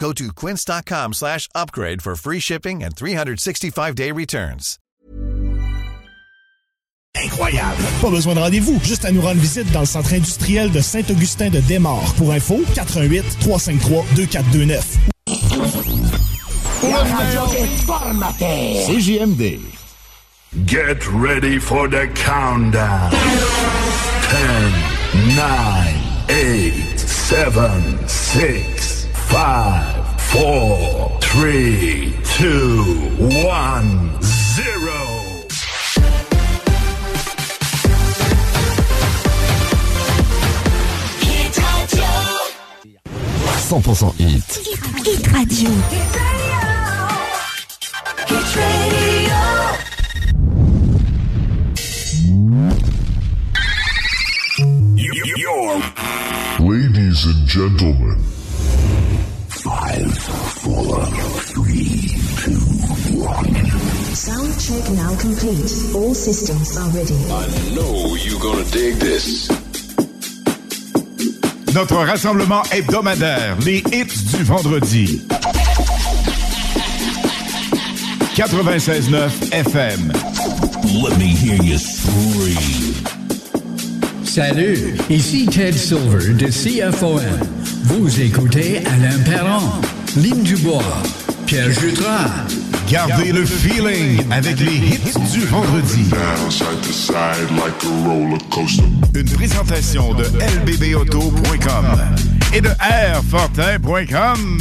Go to quince.com slash upgrade for free shipping and 365-day returns. Incroyable! Pas besoin de rendez-vous, juste à nous rendre visite dans le centre industriel de Saint-Augustin de Desmaures. Pour info, 88 353 2429. CJMD. Get ready for the countdown. 10, 9, 8, 7, 6, 5, 4, 3, 2, 1, 0. 100% hit. Hit Radio. You're Ladies and gentlemen, five, four, three, two, one. Sound check now complete. All systems are ready. I know you're gonna dig this. Notre rassemblement hebdomadaire, les hits du vendredi. 96.9 FM. Let me hear you scream. Salut, ici Ted Silver de CFOM. Vous écoutez Alain Perron, Lynn Dubois, Pierre Jutras. Gardez le feeling avec les hits du vendredi. Une présentation de lbbauto.com et de airfortin.com.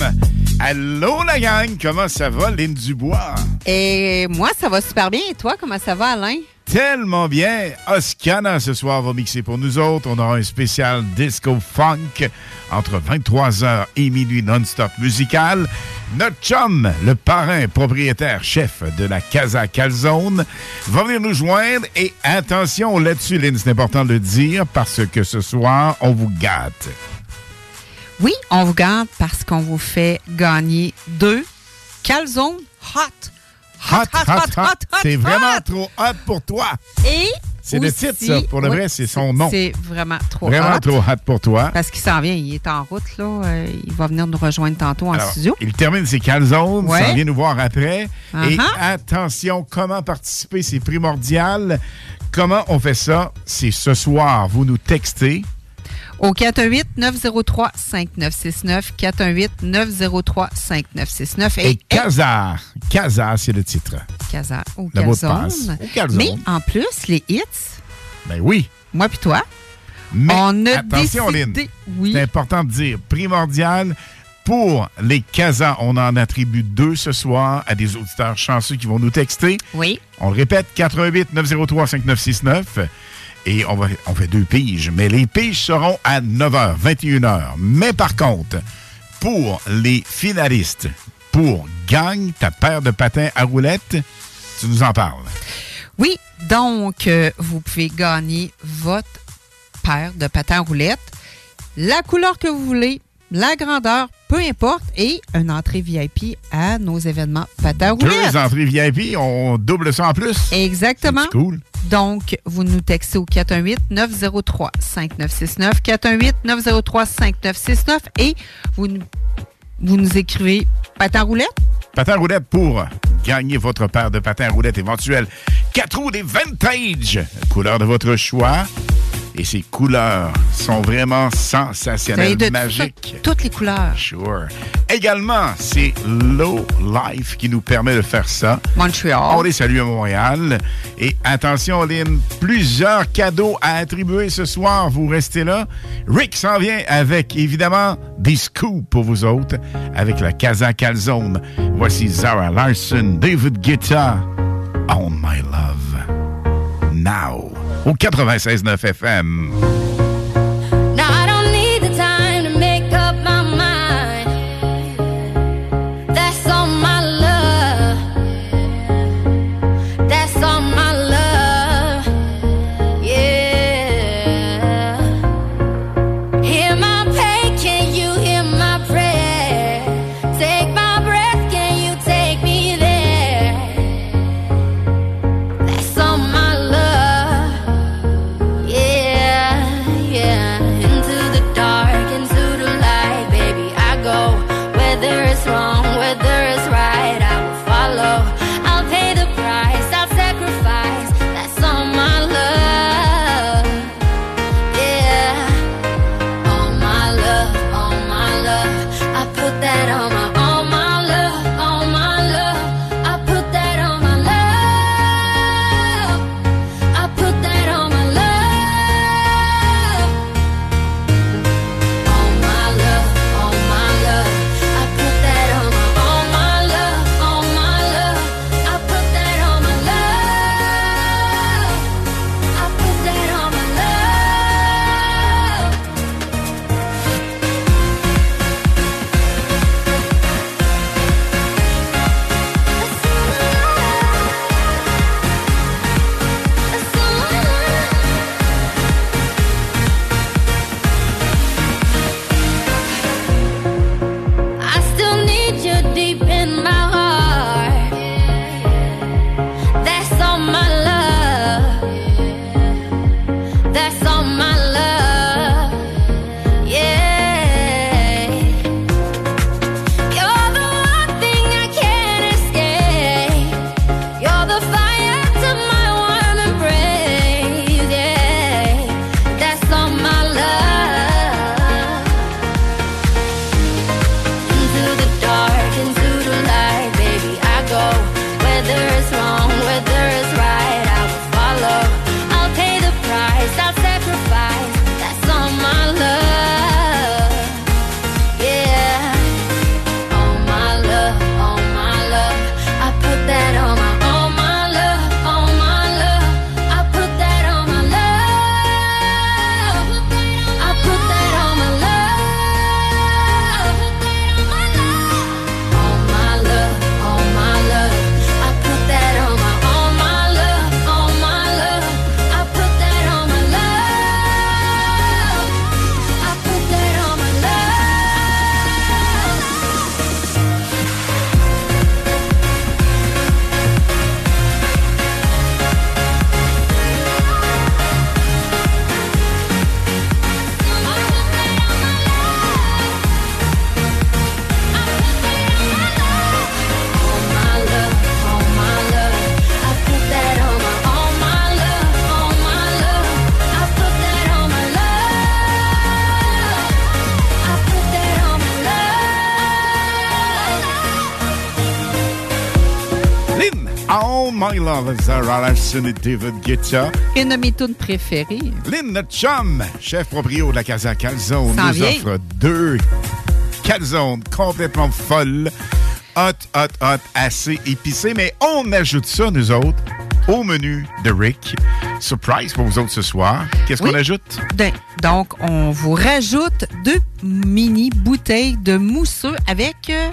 Allô la gang, comment ça va, Lynn Dubois? Et moi, ça va super bien. Et toi, comment ça va, Alain? Tellement bien. Oscana ce soir va mixer pour nous autres. On aura un spécial disco funk entre 23h et minuit non-stop musical. Notre chum, le parrain, propriétaire, chef de la Casa Calzone, va venir nous joindre. Et attention là-dessus, Lynn, c'est important de le dire parce que ce soir, on vous gâte. Oui, on vous garde parce qu'on vous fait gagner deux calzones hot. Hot, hot, hot. C'est vraiment trop hot pour toi. Et C'est le titre, ça. Pour le oui, vrai, c'est son nom. C'est vraiment trop Vraiment hot. trop hot pour toi. Parce qu'il s'en vient, il est en route, là. Euh, il va venir nous rejoindre tantôt en Alors, studio. il termine ses calzones, Ouais. ça vient nous voir après. Et Uh-huh. attention, comment participer, c'est primordial. Comment on fait ça? C'est ce soir, vous nous textez. Au 418-903-5969. 418-903-5969. Et Kazar. Kazar, c'est le titre. Mot de calzone. Mais en plus, les hits, Ben oui. moi puis toi, Mais on a attention, décidé... Oui. C'est important de dire. Primordial. Pour les Kazans, on en attribue deux ce soir à des auditeurs chanceux qui vont nous texter. Oui. On le répète, 88 903 5969. Et on, fait deux piges. Mais les piges seront à 9h, 21h. Mais par contre, pour les finalistes, pour Gagne ta paire de patins à roulettes, tu nous en parles. Oui, donc, euh, vous pouvez gagner votre paire de patins à roulettes, la couleur que vous voulez, la grandeur, peu importe, et une entrée VIP à nos événements roulettes. Deux entrées VIP, on double ça en plus. Exactement. C'est cool. Donc, vous nous textez au 418-903-5969, 418-903-5969 et vous nous, vous nous écrivez patin. Patins à roulettes pour gagner votre paire de patins roulettes éventuels. 4 roues des vintage, couleur de votre choix. Et ses couleurs sont vraiment sensationnelles, de magiques. toutes les couleurs. Sure. Également, c'est Low Life qui nous permet de faire ça. Montréal. On les salue à Montréal. Et attention, Lynn, plusieurs cadeaux à attribuer ce soir. Vous restez là. Rick s'en vient avec, évidemment, des scoops pour vous autres, avec la Casa Calzone. Voici Zara Larson, David Guetta, On My Love. Now, au 96.9 FM. Et David Guetta. Une de mes tunes préférées. Lynn, notre chum, chef proprio de la Casa Calzone, nous vient. offre deux calzones complètement folles, hot, hot, hot, assez épicées, mais on ajoute ça, nous autres, au menu de Rick. Surprise pour vous autres ce soir. Qu'est-ce Oui. qu'on ajoute? Ben, Donc, on vous rajoute deux mini bouteilles de mousseux avec euh,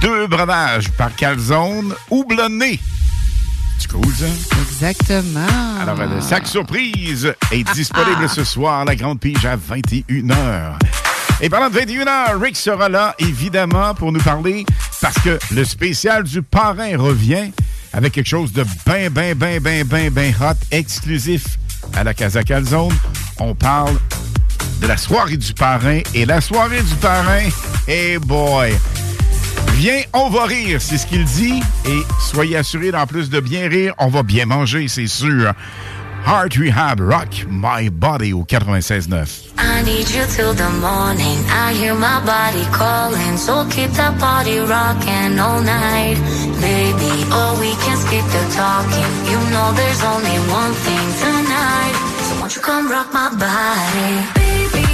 Deux breuvages par calzone houblonné. C'est cool, ça? Exactement. Alors, le sac surprise est disponible ah. ce soir, la grande pige à 21h. Et parlant de 21h, Rick sera là, évidemment, pour nous parler, parce que le spécial du parrain revient avec quelque chose de bien, bien, bien, bien, bien, bien hot, exclusif à la Casa Calzone. On parle de la soirée du parrain. Et la soirée du parrain, hey boy! Viens, on va rire, c'est ce qu'il dit. Et soyez assurés, en plus de bien rire, on va bien manger, c'est sûr. Heart Rehab Rock My Body au 96.9. I need you till the morning. I hear my body calling. So keep that body rocking all night. Baby, oh, we can skip the talking. You know there's only one thing tonight. So won't you come rock my body? Baby,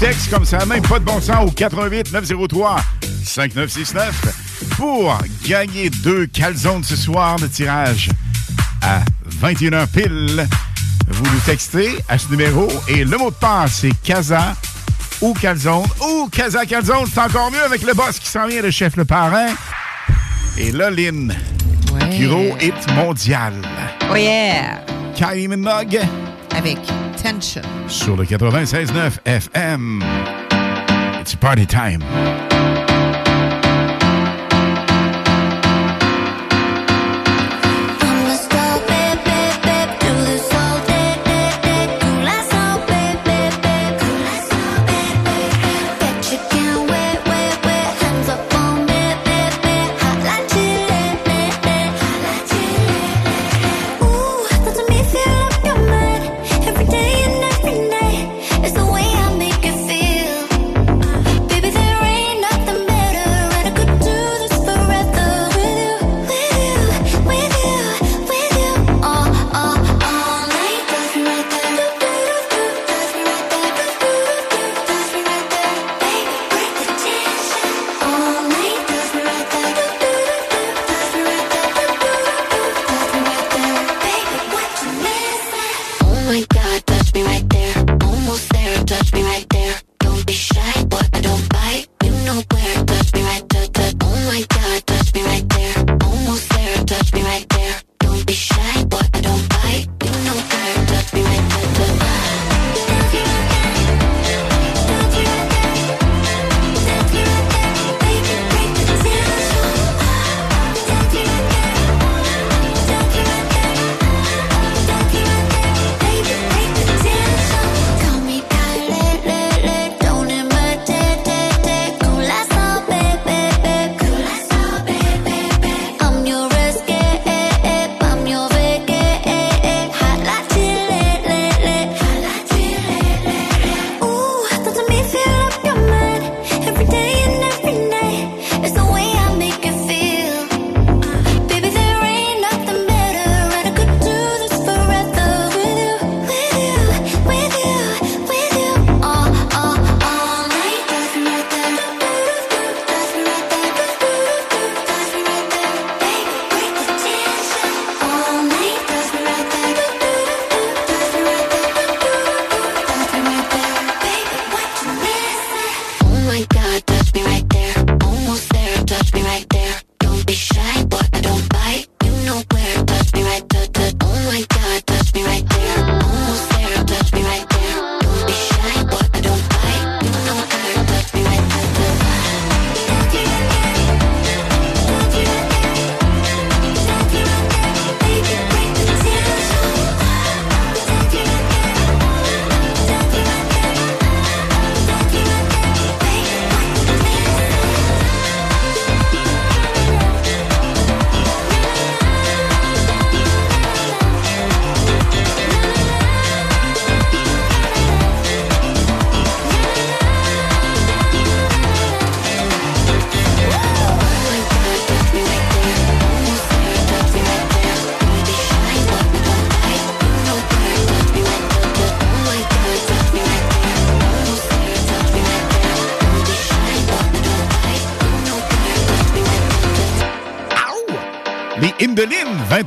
texte comme ça, même pas de bon sens au 88 903 5969 pour gagner deux calzones ce soir de tirage à 21h pile. Vous nous textez à ce numéro et le mot de passe c'est Casa ou Calzone ou Casa Calzone. C'est encore mieux avec le boss qui s'en vient, le chef, le parrain. Et là, Lynn, gros hit mondial. Oh yeah! Kylie Minogue Avec Tension. sur le 96.9 FM. It's party time.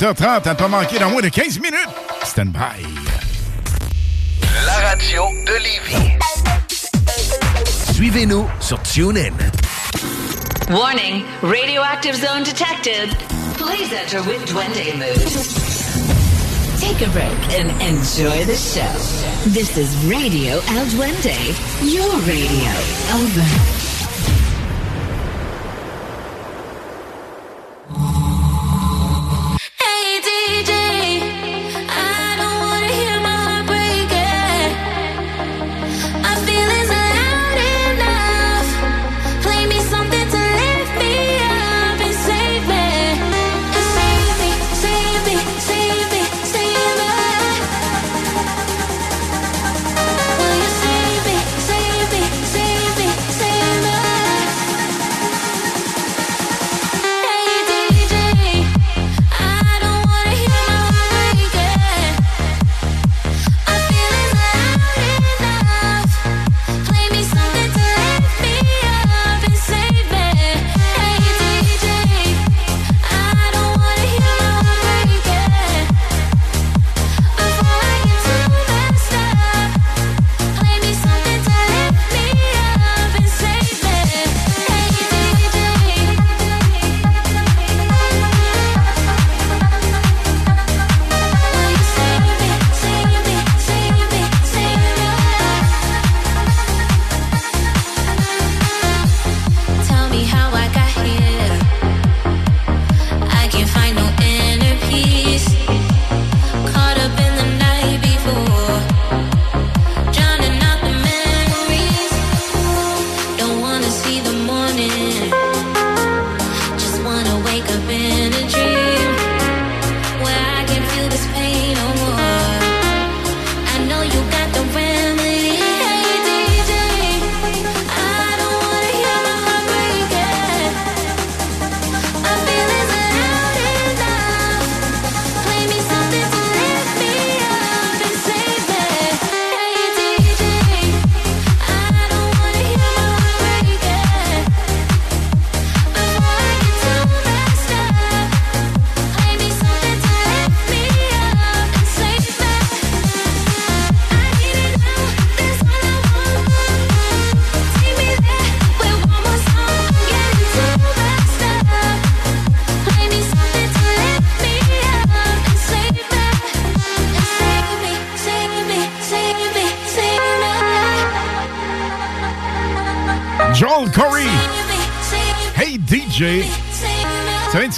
18h30, à ne pas manquer dans moins de 15 minutes. Stand by. La radio de Lévis. Suivez-nous sur TuneIn. Warning, radioactive zone detected. Please enter with Duende mood. Take a break and enjoy the show. This is Radio El Duende, your radio. Over.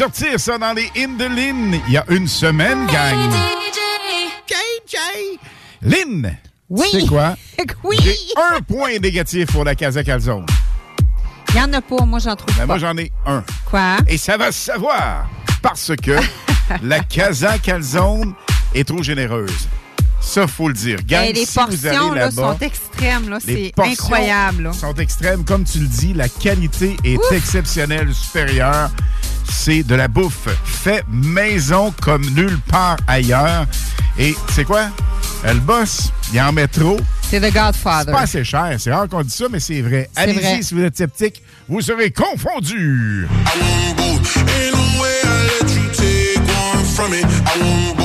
Sortir, ça, dans les Indelines, il y a une semaine, gang. JJ. Lynn. Oui. C'est quoi? Oui. J'ai un point négatif pour la Casa Calzone. Il y en a pas, moi j'en trouve Ben, pas. moi, j'en ai un. Quoi? Et ça va se savoir parce que la Casa Calzone est trop généreuse. Ça, faut le dire. Gang, Hey, les si vous portions allez là, sont extrêmes, là, les c'est portions incroyable. là. sont extrêmes. Comme tu le dis, la qualité est Ouf. exceptionnelle, supérieure. C'est de la bouffe fait maison comme nulle part ailleurs. Et c'est quoi? Le boss, il en met trop. C'est The C'est Godfather. pas assez cher. C'est rare qu'on dit ça, mais c'est vrai. C'est. Allez-y si vous êtes sceptique. Vous serez confondus. I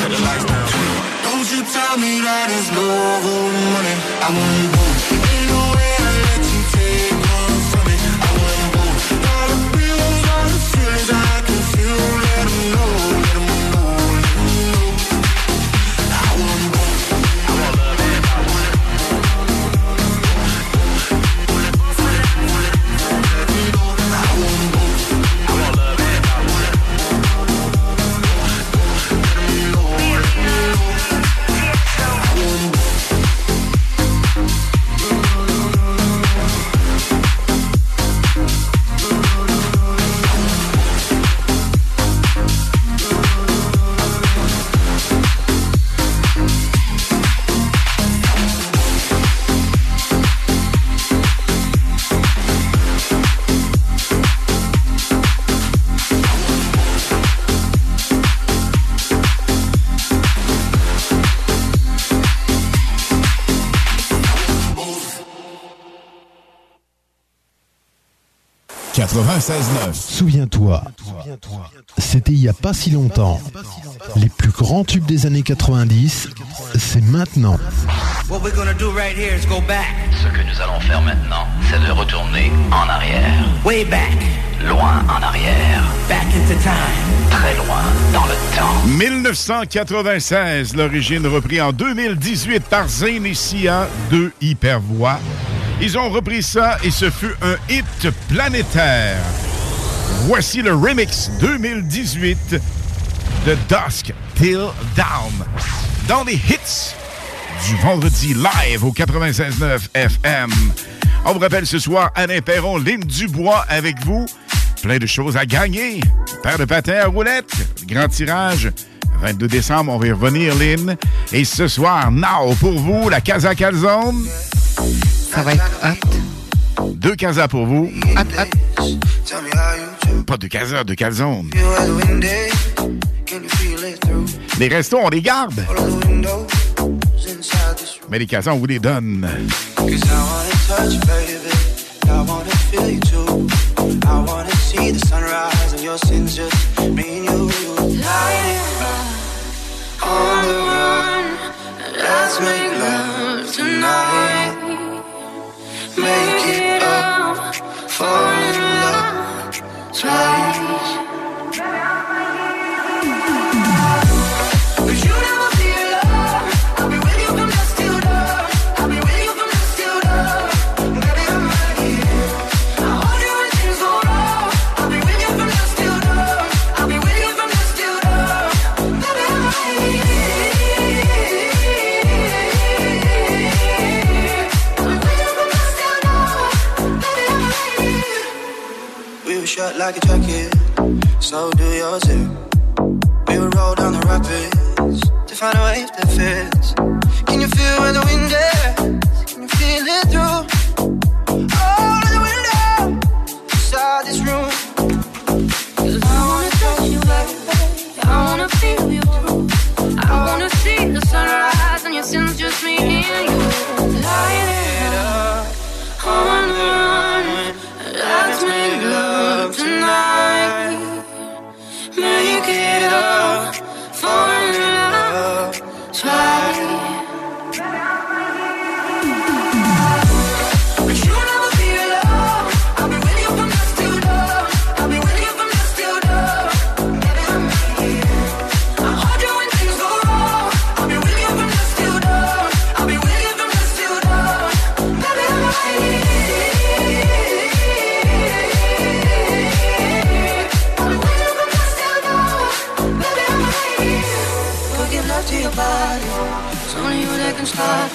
Cause the lights down. Don't you tell me that it's love or money. I want both. Souviens-toi, c'était il y a pas si longtemps. Les plus grands tubes des années 90, c'est maintenant. What we're gonna do right here is go back. Ce que nous allons faire maintenant, c'est de retourner en arrière. Way back. Loin en arrière. Back into time. Très loin dans le temps. 1996, l'origine repris en 2018 par Zayn et Sia, deux hypervoix. Ils ont repris ça et ce fut un hit planétaire. Voici le remix 2018 de Dusk Till Down. Dans les hits du vendredi live au 96.9 FM. On vous rappelle ce soir, Alain Perron, Lynn Dubois avec vous. Plein de choses à gagner. Paire de patins à roulettes, grand tirage. 22 décembre, on va y revenir, Lynn. Et ce soir, now, pour vous, la Casa Calzone. Ça va être hot. Deux casas pour vous. Hot, hot. Pas de casa, de calzone. Les restos, on les garde. Mais les casas, on vous les donne. Cause I wanna touch, baby. I wanna feel you too. I wanna see the sunrise and your sins just me and you. Light up on the run. Let's make love tonight. Make it up, fall in love twice. Shot like a jacket. so do yours too. We will roll down the rapids to find a wave that fits. Can you feel where the wind is? Can you feel it through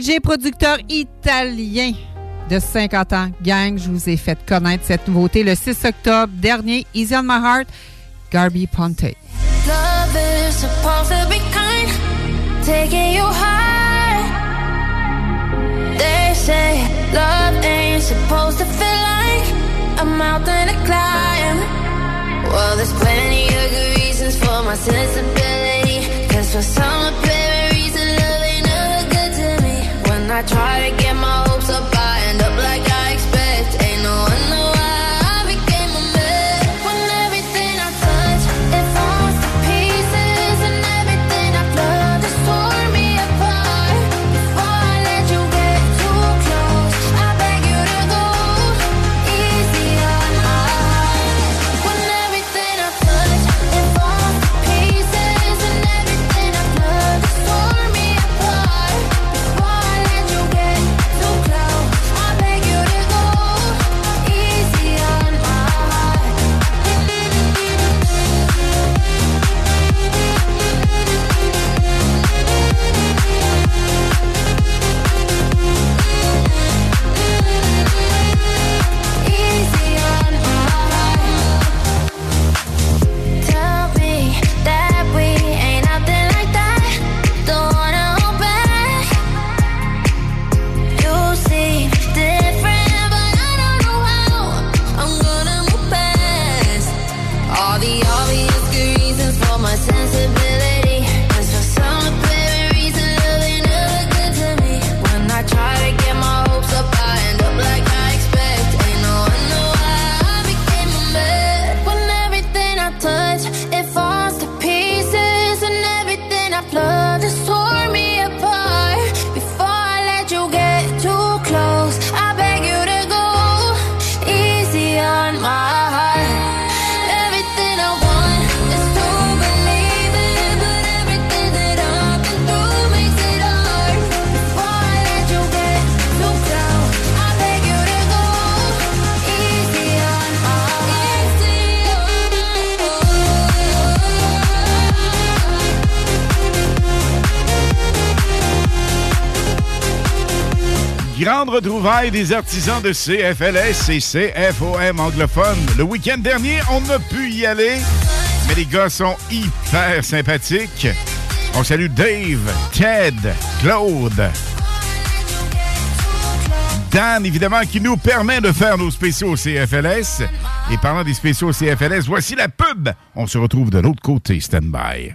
DJ producteur italien de 50 ans. Gang, je vous ai fait connaître cette nouveauté le 6 octobre dernier. Easy on my heart, Garby Ponte. Well, there's plenty of good reasons for my sensibility. I try to Grande retrouvaille des artisans de CFLS et CFOM anglophone. Le week-end dernier, on n'a pu y aller, mais les gars sont hyper sympathiques. On salue Dave, Ted, Claude, Dan, évidemment, qui nous permet de faire nos spéciaux CFLS. Et parlant des spéciaux CFLS, voici la pub. On se retrouve de l'autre côté. Stand by.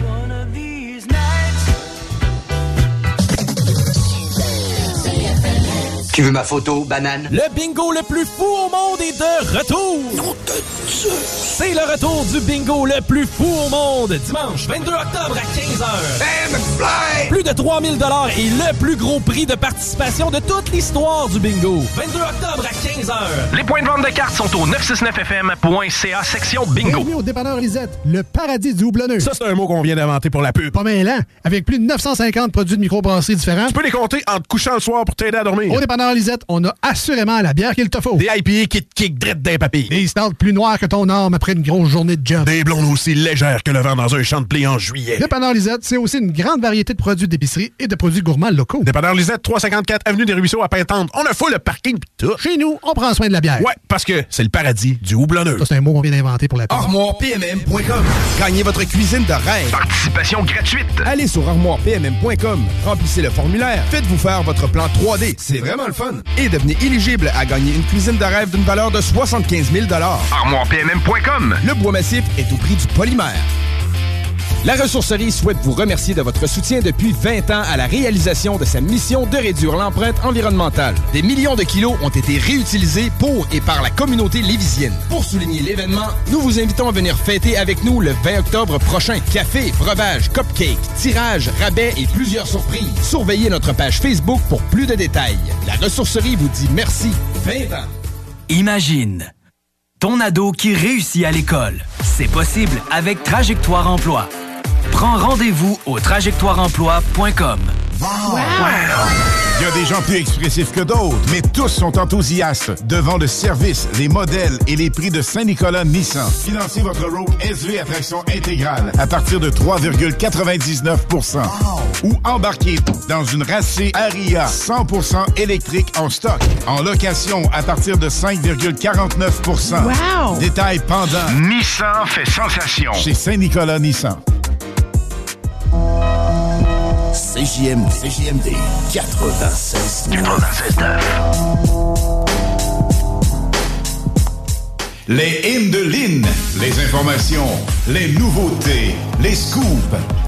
Tu veux ma photo, banane? Le bingo le plus fou au monde est de retour! C'est le retour du bingo le plus fou au monde, dimanche 22 octobre à 15h. Plus de 3000 dollars et le plus gros prix de participation de toute l'histoire du bingo. 22 octobre à 15h. Les points de vente de cartes sont au 969fm.ca section bingo. Bienvenue au dépanneur Lisette, le paradis du houblonneux. Ça, c'est un mot qu'on vient d'inventer pour la pub. Pas mal, hein? Avec plus de 950 produits de microbrasserie différents. Tu peux les compter en te couchant le soir pour t'aider à dormir. Au dépanneur Lisette, on a assurément la bière qu'il te faut. Des IPA qui te kick drette d'un papy. Des stouts plus noirs que ton arme après une grosse journée de job. Des blondes aussi légères que le vent dans un champ de blé en juillet. Dépanneur Lisette, c'est aussi une grande variété de produits d'épicerie et de produits gourmands locaux. Dépanneur Lisette, 354 Avenue des Ruisseaux à Pintante. On a full le parking pis tout. Chez nous, on prend soin de la bière. Ouais, parce que c'est le paradis du houblonneux. Ça, c'est un mot qu'on vient d'inventer pour la pub. ArmoirePMM.com. Gagnez votre cuisine de rêve. Participation gratuite. Allez sur ArmoirePMM.com. Remplissez le formulaire. Faites-vous faire votre plan 3D. C'est vraiment le fun. Et devenez éligible à gagner une cuisine de rêve d'une valeur de 75 000 ArmoirePMM.com. Le bois massif est au prix du polymère. La ressourcerie souhaite vous remercier de votre soutien depuis 20 ans à la réalisation de sa mission de réduire l'empreinte environnementale. Des millions de kilos ont été réutilisés pour et par la communauté lévisienne. Pour souligner l'événement, nous vous invitons à venir fêter avec nous le 20 octobre prochain. Café, breuvage, cupcake, tirage, rabais et plusieurs surprises. Surveillez notre page Facebook pour plus de détails. La ressourcerie vous dit merci. 20 ans. Imagine ton ado qui réussit à l'école. C'est possible avec Trajectoire Emploi. Prends rendez-vous au trajectoireemploi.com. Il y a des gens plus expressifs que d'autres, mais tous sont enthousiastes devant le service, les modèles et les prix de Saint-Nicolas Nissan. Financez votre Rogue SV à traction intégrale à partir de 3,99% ou embarquez dans une racée Aria 100% électrique en stock. En location à partir de 5,49% Wow! Détail pendant Nissan fait sensation. chez Saint-Nicolas Nissan. CJMD, CJMD 96. 96.9. Les hymnes de Lynn, les informations, les nouveautés, les scoops,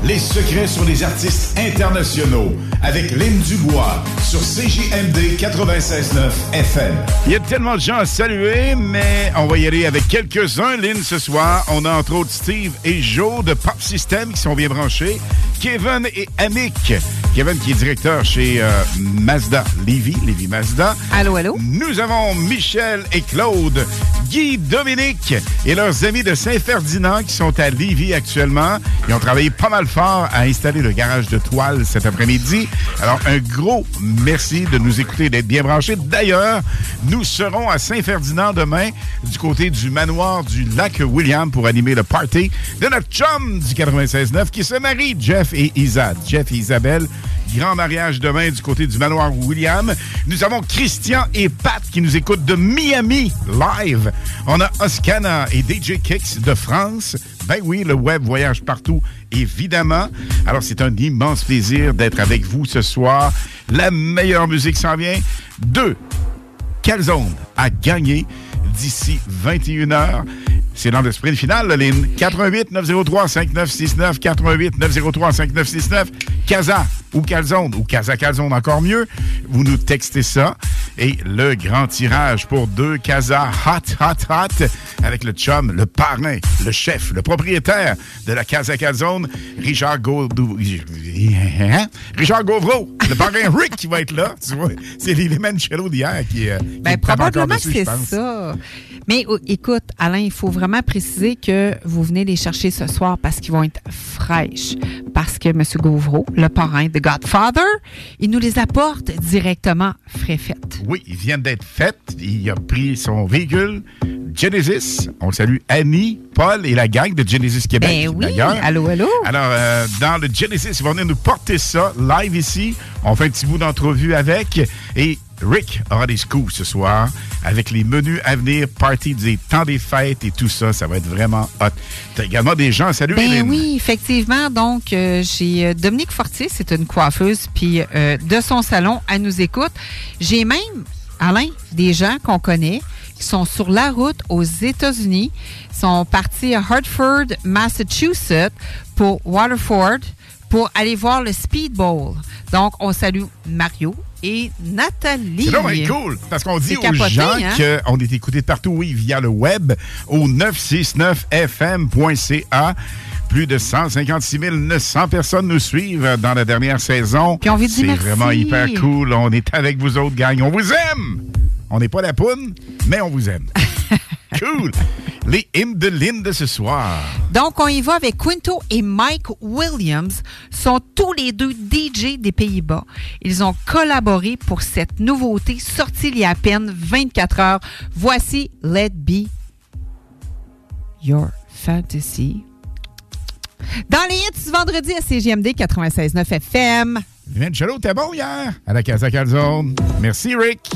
les secrets sur les artistes internationaux avec Lynn Dubois sur CJMD 96.9 FM. Il y a tellement de gens à saluer, mais on va y aller avec quelques-uns, Lynn, ce soir. On a entre autres Steve et Joe de Pop System qui sont bien branchés. Kevin et Annick. Kevin qui est directeur chez euh, Mazda Lévis, Lévis Mazda. Allô, allô? Nous avons Michel et Claude, Guy, Dominique et leurs amis de Saint-Ferdinand qui sont à Lévis actuellement. Ils ont travaillé pas mal fort à installer le garage de toile cet après-midi. Alors, un gros merci de nous écouter, d'être bien branchés. D'ailleurs, nous serons à Saint-Ferdinand demain du côté du manoir du lac William pour animer le party de notre chum du 96.9 qui se marie, Jeff et Isa. Jeff et Isabelle. Grand mariage demain du côté du manoir William. Nous avons Christian et Pat qui nous écoutent de Miami live. On a Oscana et DJ Kicks de France. Ben oui, le web voyage partout, évidemment. Alors, c'est un immense plaisir d'être avec vous ce soir. La meilleure musique s'en vient. Deux calzone à gagner d'ici 21h. C'est dans le sprint final, la ligne. 88 903 5969 88 903 5969 Casa ou calzone ou casa calzone encore mieux, vous nous textez ça. Et le grand tirage pour deux casas hot, hot, hot avec le chum, le parrain, le chef, le propriétaire de la Casa Calzone, Richard Gaudou... Richard Gauvreau, le parrain Rick qui va être là. Tu vois, c'est les Limoncello d'hier qui, euh, qui Ben, probablement que dessus, c'est ça. Mais oh, écoute, Alain, il faut vraiment préciser que vous venez les chercher ce soir parce qu'ils vont être fraîches. Parce que M. Gauvreau, le parrain de Godfather, il nous les apporte directement frais faites. Oui, ils viennent d'être faites. Il a pris son véhicule Genesis. On salue Annie, Paul et la gang de Genesis Québec. Ben oui, allô, allô? Alors, euh, dans le Genesis, ils vont venir nous porter ça live ici. On fait un petit bout d'entrevue avec. Et Rick aura des scoops ce soir avec les menus à venir, party des temps des fêtes et tout ça. Ça va être vraiment hot. T'as également des gens. Salut, Ben Hélène. oui, effectivement. Donc, euh, j'ai euh, Dominique Fortier, c'est une coiffeuse, puis euh, de son salon, elle nous écoute. J'ai même, Alain, des gens qu'on connaît qui sont sur la route aux États-Unis, sont partis à Hartford, Massachusetts, pour Waterford, pour aller voir le Speedball. Donc, on salue Mario et Nathalie. C'est vraiment cool, parce qu'on dit aux gens hein? qu'on est écouté partout, oui, via le web, au 969fm.ca. Plus de 156 900 personnes nous suivent dans la dernière saison. Puis on veut C'est vraiment hyper cool. On est avec vous autres, gang. On vous aime! On n'est pas la poune, mais on vous aime. cool! Les hymnes de Lynn ce soir. Donc, on y va avec Quinto et Mike Williams, sont tous les deux DJ des Pays-Bas. Ils ont collaboré pour cette nouveauté sortie il y a à peine 24 heures. Voici Let Be Your Fantasy. Dans les hits vendredi à CGMD 96.9 FM. Limoncello, t'es bon hier? À la Casa Calzone. Merci, Rick.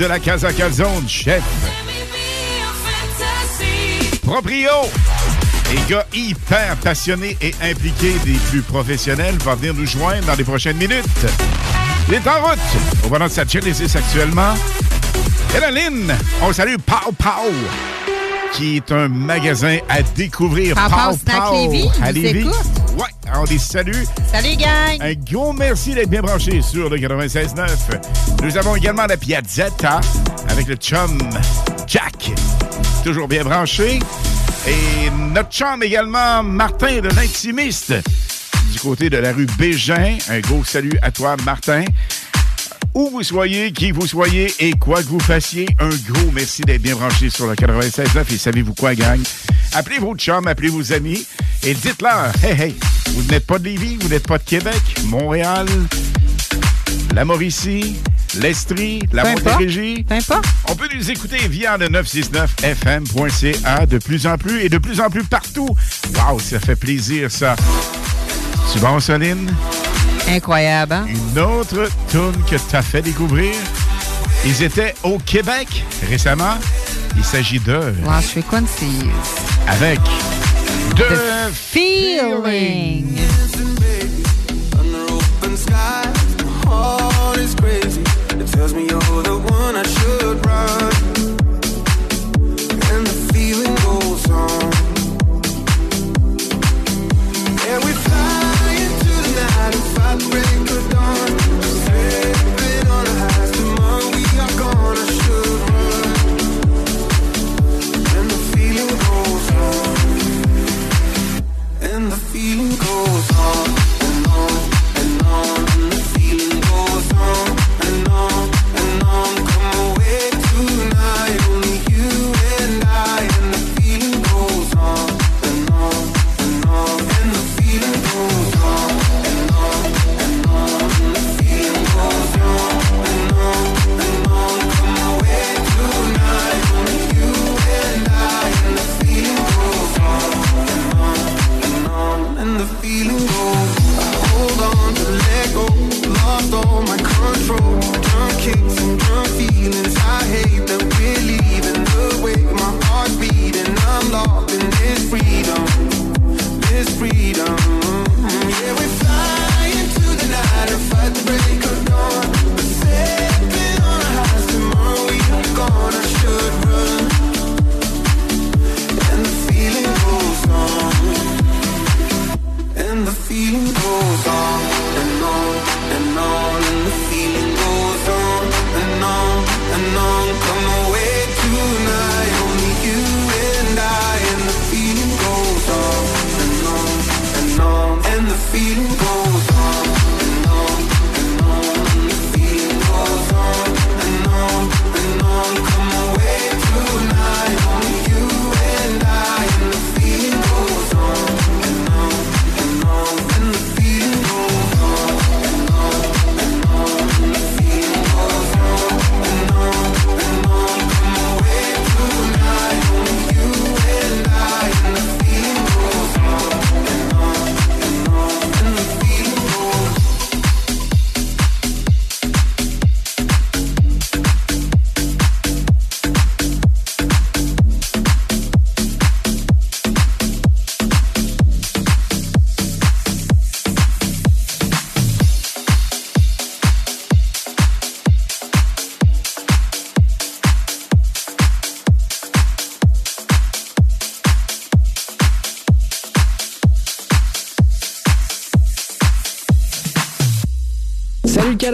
De la Casa Calzone, chef. Proprio. Et gars hyper passionné et impliqué des plus professionnels va venir nous joindre dans les prochaines minutes. Il est en route au volant de sa Genesis actuellement. Et la ligne, on salue Pau Pau, qui est un magasin à découvrir. Pau Pau Snack Lévis, à Lévis. Ouais, on les salue. Salut, gang! Un gros merci d'être bien branché sur le 96.9. Nous avons également la Piazzetta avec le chum Jack, toujours bien branché. Et notre chum également, Martin de l'Intimiste, du côté de la rue Bégin. Un gros salut à toi, Martin. Où vous soyez, qui vous soyez et quoi que vous fassiez, un gros merci d'être bien branché sur le 96.9. Et savez-vous quoi, gang? Appelez vos chums, appelez vos amis et dites-leur, hey, hey, vous n'êtes pas de Lévis, vous n'êtes pas de Québec, Montréal, la Mauricie, l'Estrie, la. Montérégie. On peut nous écouter via le 969fm.ca de plus en plus et de plus en plus partout. Wow, ça fait plaisir, ça. Tu bon, Soline? Incroyable, hein? Une autre tune que t'as fait découvrir. Ils étaient au Québec récemment. Il s'agit de... Wow, je fais quoi de ces... Avec... De... The Feeling. open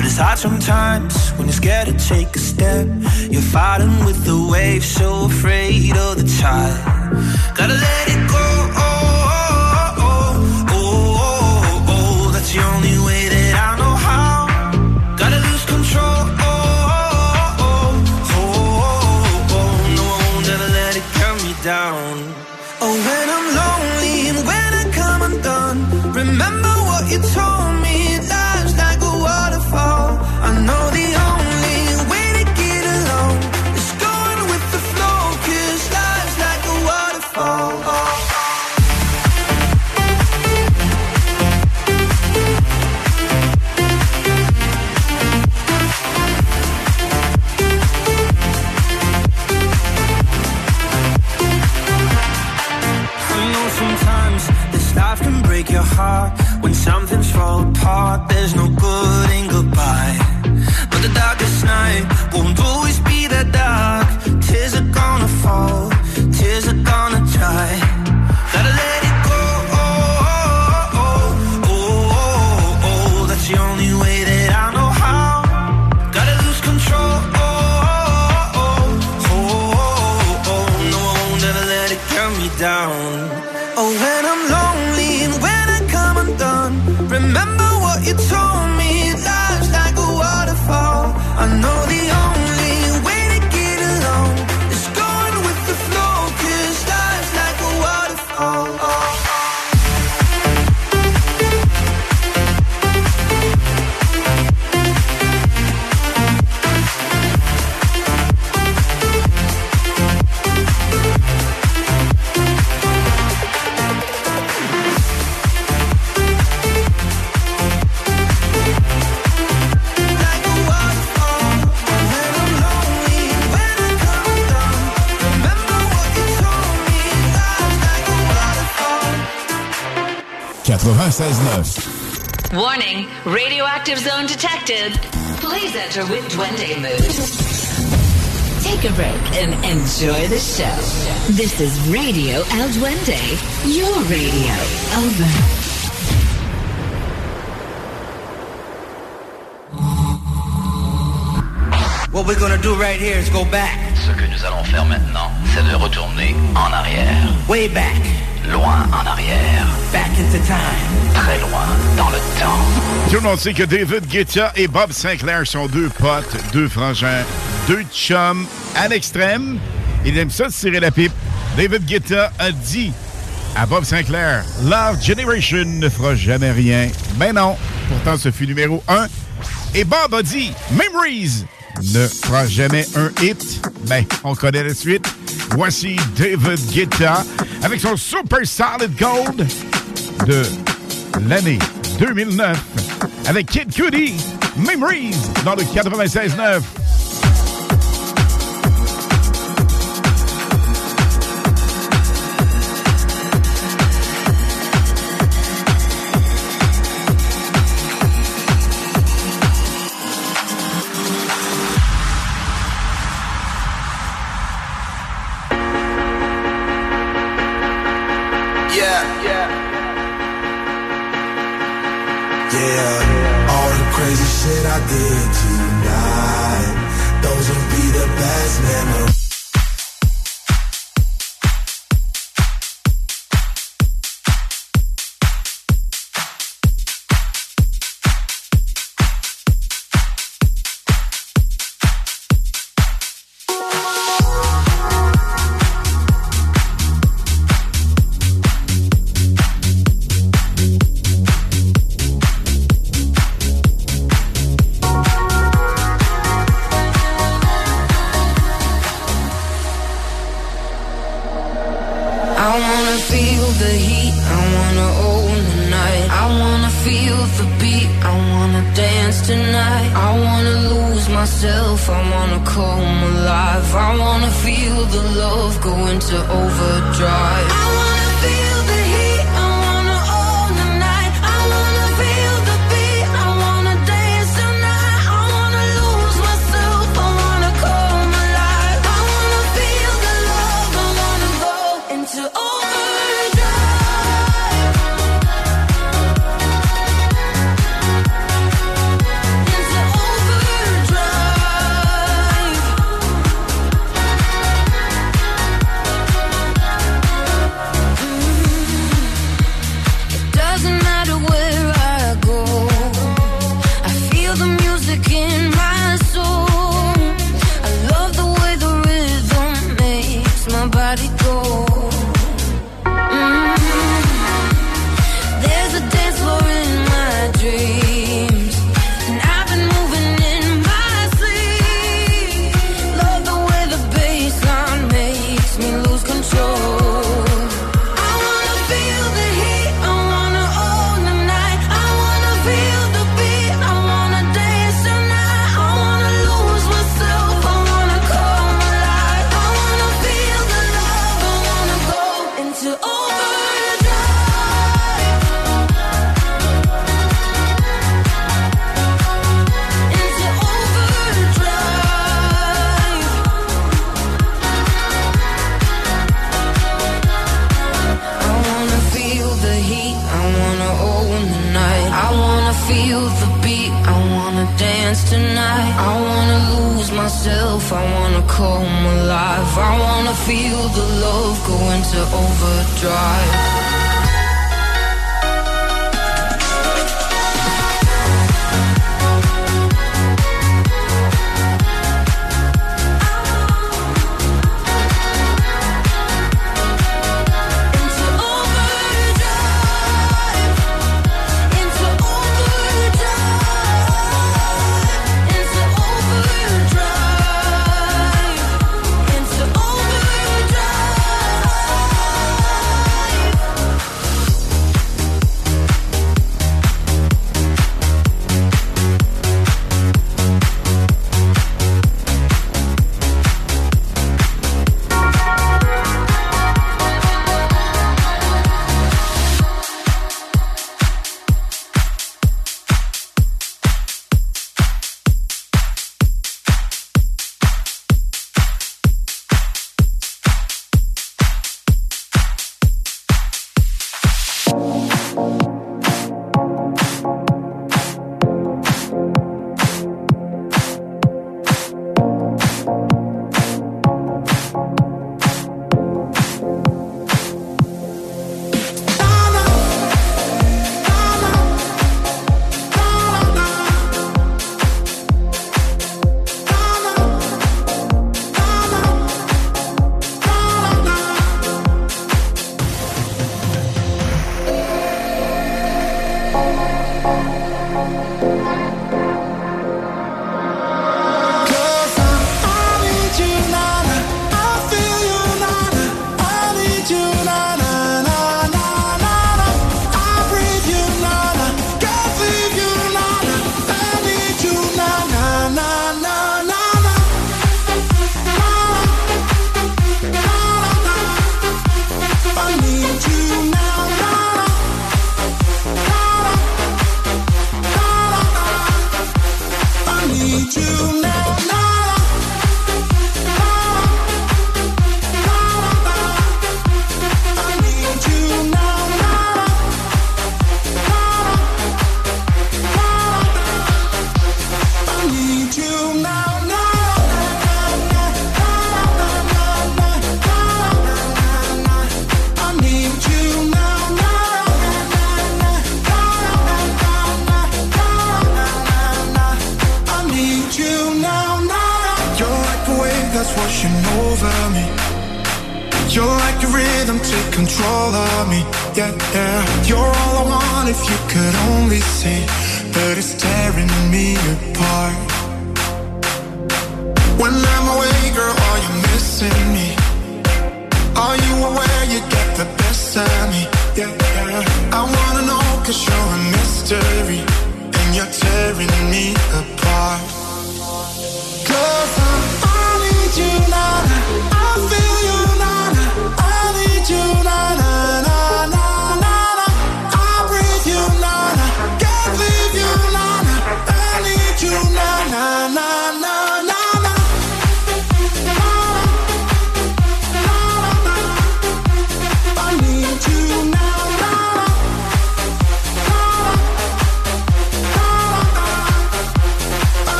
But it's hard sometimes when you're scared to take a step. You're fighting with the waves, so afraid of the tide. Gotta let radioactive zone detected. Please enter with Duende mood. Take a break and enjoy the show. This is Radio El Duende, your radio. Over. What we're gonna do right here is go back. Ce que nous allons faire maintenant, c'est de retourner en arrière. Way back. Loin en arrière. Back into time. Très loin dans le temps. Tout le monde sait que David Guetta et Bob Sinclair sont deux potes, deux frangins, deux chums à l'extrême. Il aime ça de tirer la pipe. David Guetta a dit à Bob Sinclair, Love Generation ne fera jamais rien. Ben non, pourtant ce fut numéro un. Et Bob a dit, Memories ne fera jamais un hit. Ben, on connaît la suite. Voici David Guetta avec son Super Solid Gold de l'année 2009 avec Kid Cudi, Memories dans le 96.9.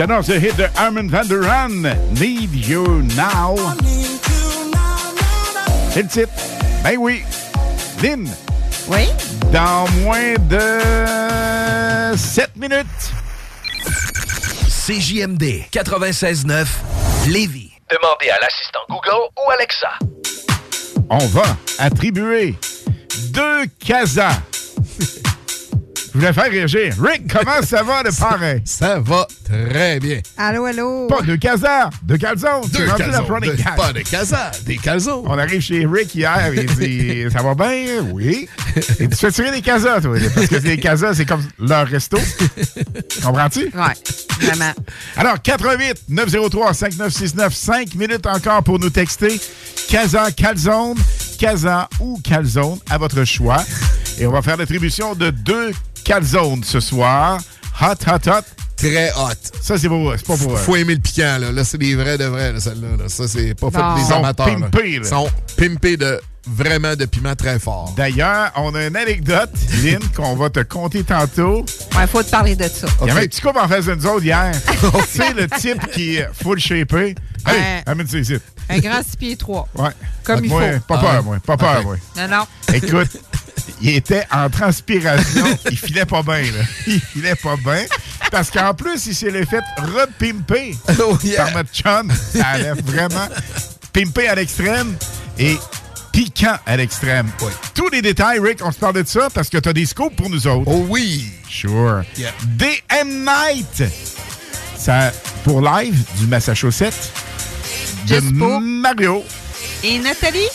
J'adore ce hit de Armin van der Ran, Need You Now. C'est le titre. Ben oui. Lynn. Oui? Dans moins de 7 minutes. CJMD 96.9 Lévis. Demandez à l'assistant Google ou Alexa. On va attribuer deux casas Je voulais faire réagir. Rick, comment ça va le parrain? Ça va très bien. Allô, allô? Pas de casar, de calzone. Deux chronique de- pas de casar, des calzones. On arrive chez Rick hier, il dit Ça va bien? Oui. Et tu fais tirer des casas, toi. Parce que les casas, c'est comme leur resto. Comprends-tu? Ouais, vraiment. Alors, 88 903 5969, 5 minutes encore pour nous texter. Casa, calzone, casa ou calzone, à votre choix. Et on va faire l'attribution de deux calzones ce soir. Hot, hot, hot. Très hot. Ça, c'est pour C'est pas pour Faut aimer le piquant, là. Là, c'est des vrais de vrais, là, celle-là. là. Ça, c'est pas fait des Sont amateurs. là. pimpés, là. Sont pimpés de vraiment de piment très fort. D'ailleurs, on a une anecdote, Lynn, qu'on va te conter tantôt. Ouais, faut te parler de ça. Il y avait un petit couple en face de nous autres hier. c'est le type qui est full shapé. Hey, amène ça ici. Un grand 6 pieds 3. Ouais. Comme il Moi, faut. Pas Ah peur, ouais. moi. Pas peur, moi. Non, non. Écoute, il était en transpiration. il filait pas bien, là. Il filait pas bien. Parce qu'en plus, il s'est fait repimper Oh, yeah. par notre chum. Ça allait vraiment pimper à l'extrême et piquant à l'extrême. Tous les détails, Rick, on se parle de ça parce que tu as des scoops pour nous autres. Oh oui! Sure. Yeah. DM Night. Ça, pour live du Massachusetts. De Juste pour- Mario. Et Nathalie?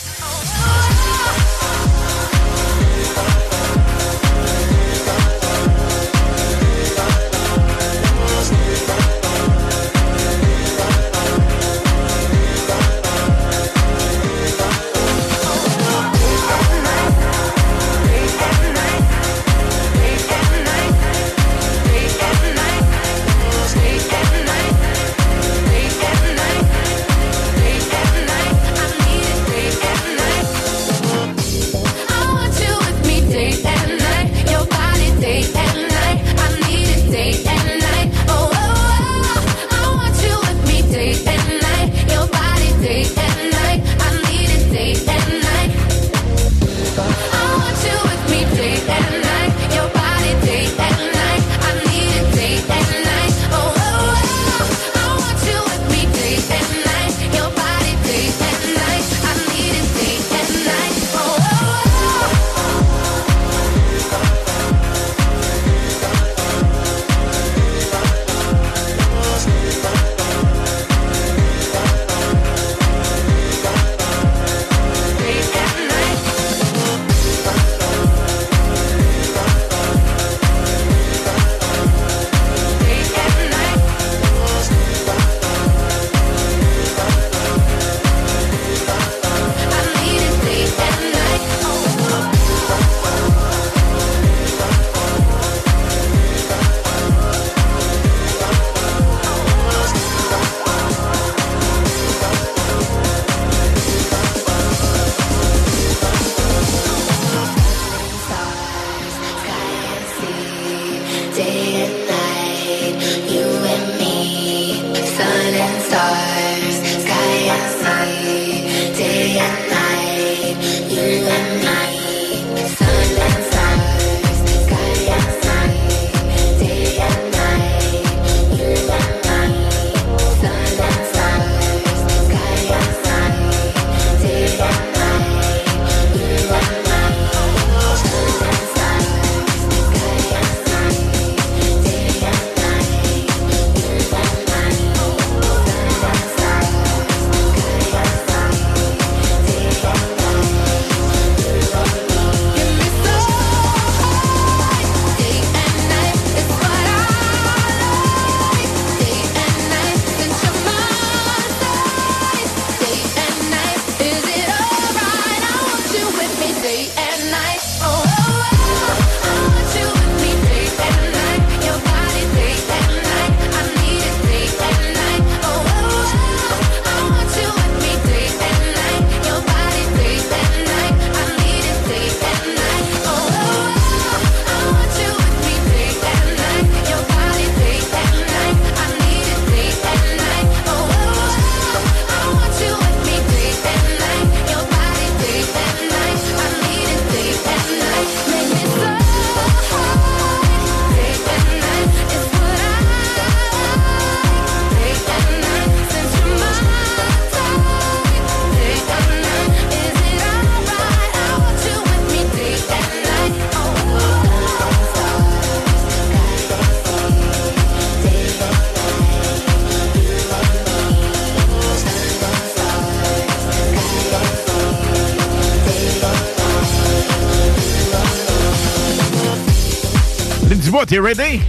T'es ready?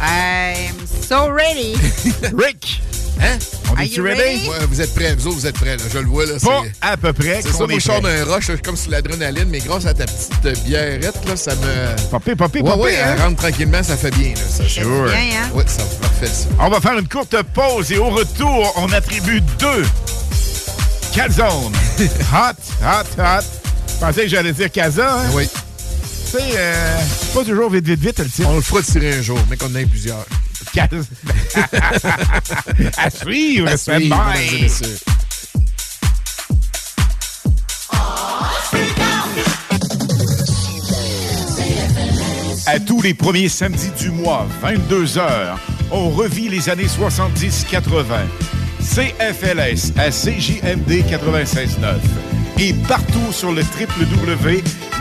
I'm so ready. Rick! Hein? On Are est-tu you ready? ready? Ouais, vous êtes prêts, vous autres, vous êtes prêts, là. Je le vois, là. Pas à peu près. C'est ça, moi, est je sors d'un rush, suis comme sur l'adrénaline, mais grâce à ta petite bièrrette, là, ça me. Popé, popé, Ouais, popé, ouais, hein? elle rentre tranquillement, ça fait bien, là. Ça, ça- Sure. Bien, hein? Ouais, ça fait parfait, ça. On va faire une courte pause et au retour, on attribue deux calzones. hot, hot, hot. Je pensais que j'allais dire casa, hein? Oui. Tu sais, euh, c'est pas toujours vite, vite, vite, le titre. On le fera tirer un jour, mais qu'on en ait plusieurs. À suivre, À suivre. À tous les premiers samedis du mois, 22h, on revit les années 70-80. CFLS à CJMD 96.9 et partout sur le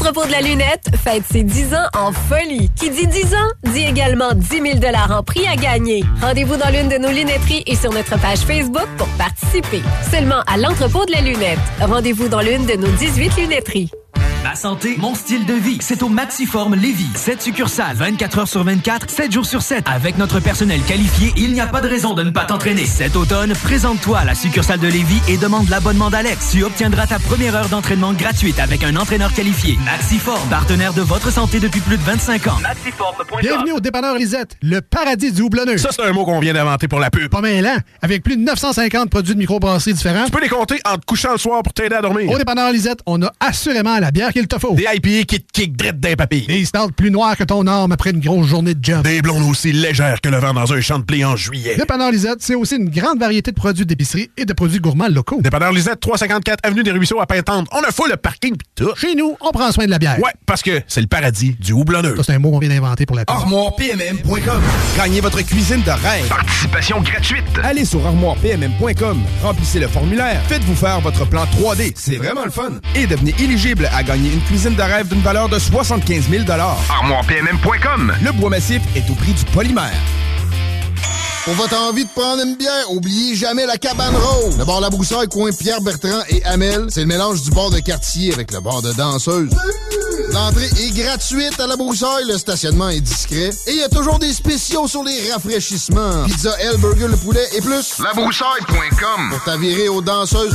L'entrepôt de la lunette fête ses 10 ans en folie. Qui dit 10 ans, dit également 10 000 en prix à gagner. Rendez-vous dans l'une de nos lunetteries et sur notre page Facebook pour participer. Seulement à l'entrepôt de la lunette. Rendez-vous dans l'une de nos 18 lunetteries. Ma santé, mon style de vie, c'est au Maxiform Lévis. 7 succursales, 24 heures sur 24, 7 jours sur 7. Avec notre personnel qualifié, il n'y a pas de raison de ne pas t'entraîner. Cet automne, présente-toi à la succursale de Lévis et demande l'abonnement d'Alex. Tu obtiendras ta première heure d'entraînement gratuite avec un entraîneur qualifié. Maxiform, partenaire de votre santé depuis plus de 25 ans. Bienvenue au dépanneur Lisette, le paradis du houblonneux. Ça, c'est un mot qu'on vient d'inventer pour la pub. Pas mêlant, avec plus de 950 produits de microbrasserie différents. Tu peux les compter en te couchant le soir pour t'aider à dormir. Au dépanneur Lisette, on a assurément la bière qu'il te faut. Des IPA qui te kick drette d'un papier. Des stouts plus noirs que ton arme après une grosse journée de job. Des blondes aussi légères que le vent dans un champ de blé en juillet. Dépanneur Lisette, c'est aussi une grande variété de produits d'épicerie et de produits gourmands locaux. Dépanneur Lisette, 354 Avenue des Ruisseaux à Pintante. On a fou le parking pis tout. Chez nous, on prend soin de la bière. Ouais, parce que c'est le paradis du houblonneux. Ça, c'est un mot qu'on vient d'inventer pour la. ArmoirePMM.com. Gagnez votre cuisine de rêve. Participation gratuite. Allez sur armoirepmm.com, remplissez le formulaire, faites-vous faire votre plan 3D, c'est vraiment le fun. Et devenez éligible à gagner une cuisine de rêve d'une valeur de 75 000 ArmoirePMM.com. Le bois massif est au prix du polymère. Pour votre envie de prendre une bière, oubliez jamais la cabane rose. Le bar La Broussaille, coin Pierre Bertrand et Amel, c'est le mélange du bar de quartier avec le bar de danseuse. L'entrée est gratuite à La Broussaille, le stationnement est discret et il y a toujours des spéciaux sur les rafraîchissements. Pizza L, burger, le poulet et plus. Labroussaille.com Pour t'avirer aux danseuses.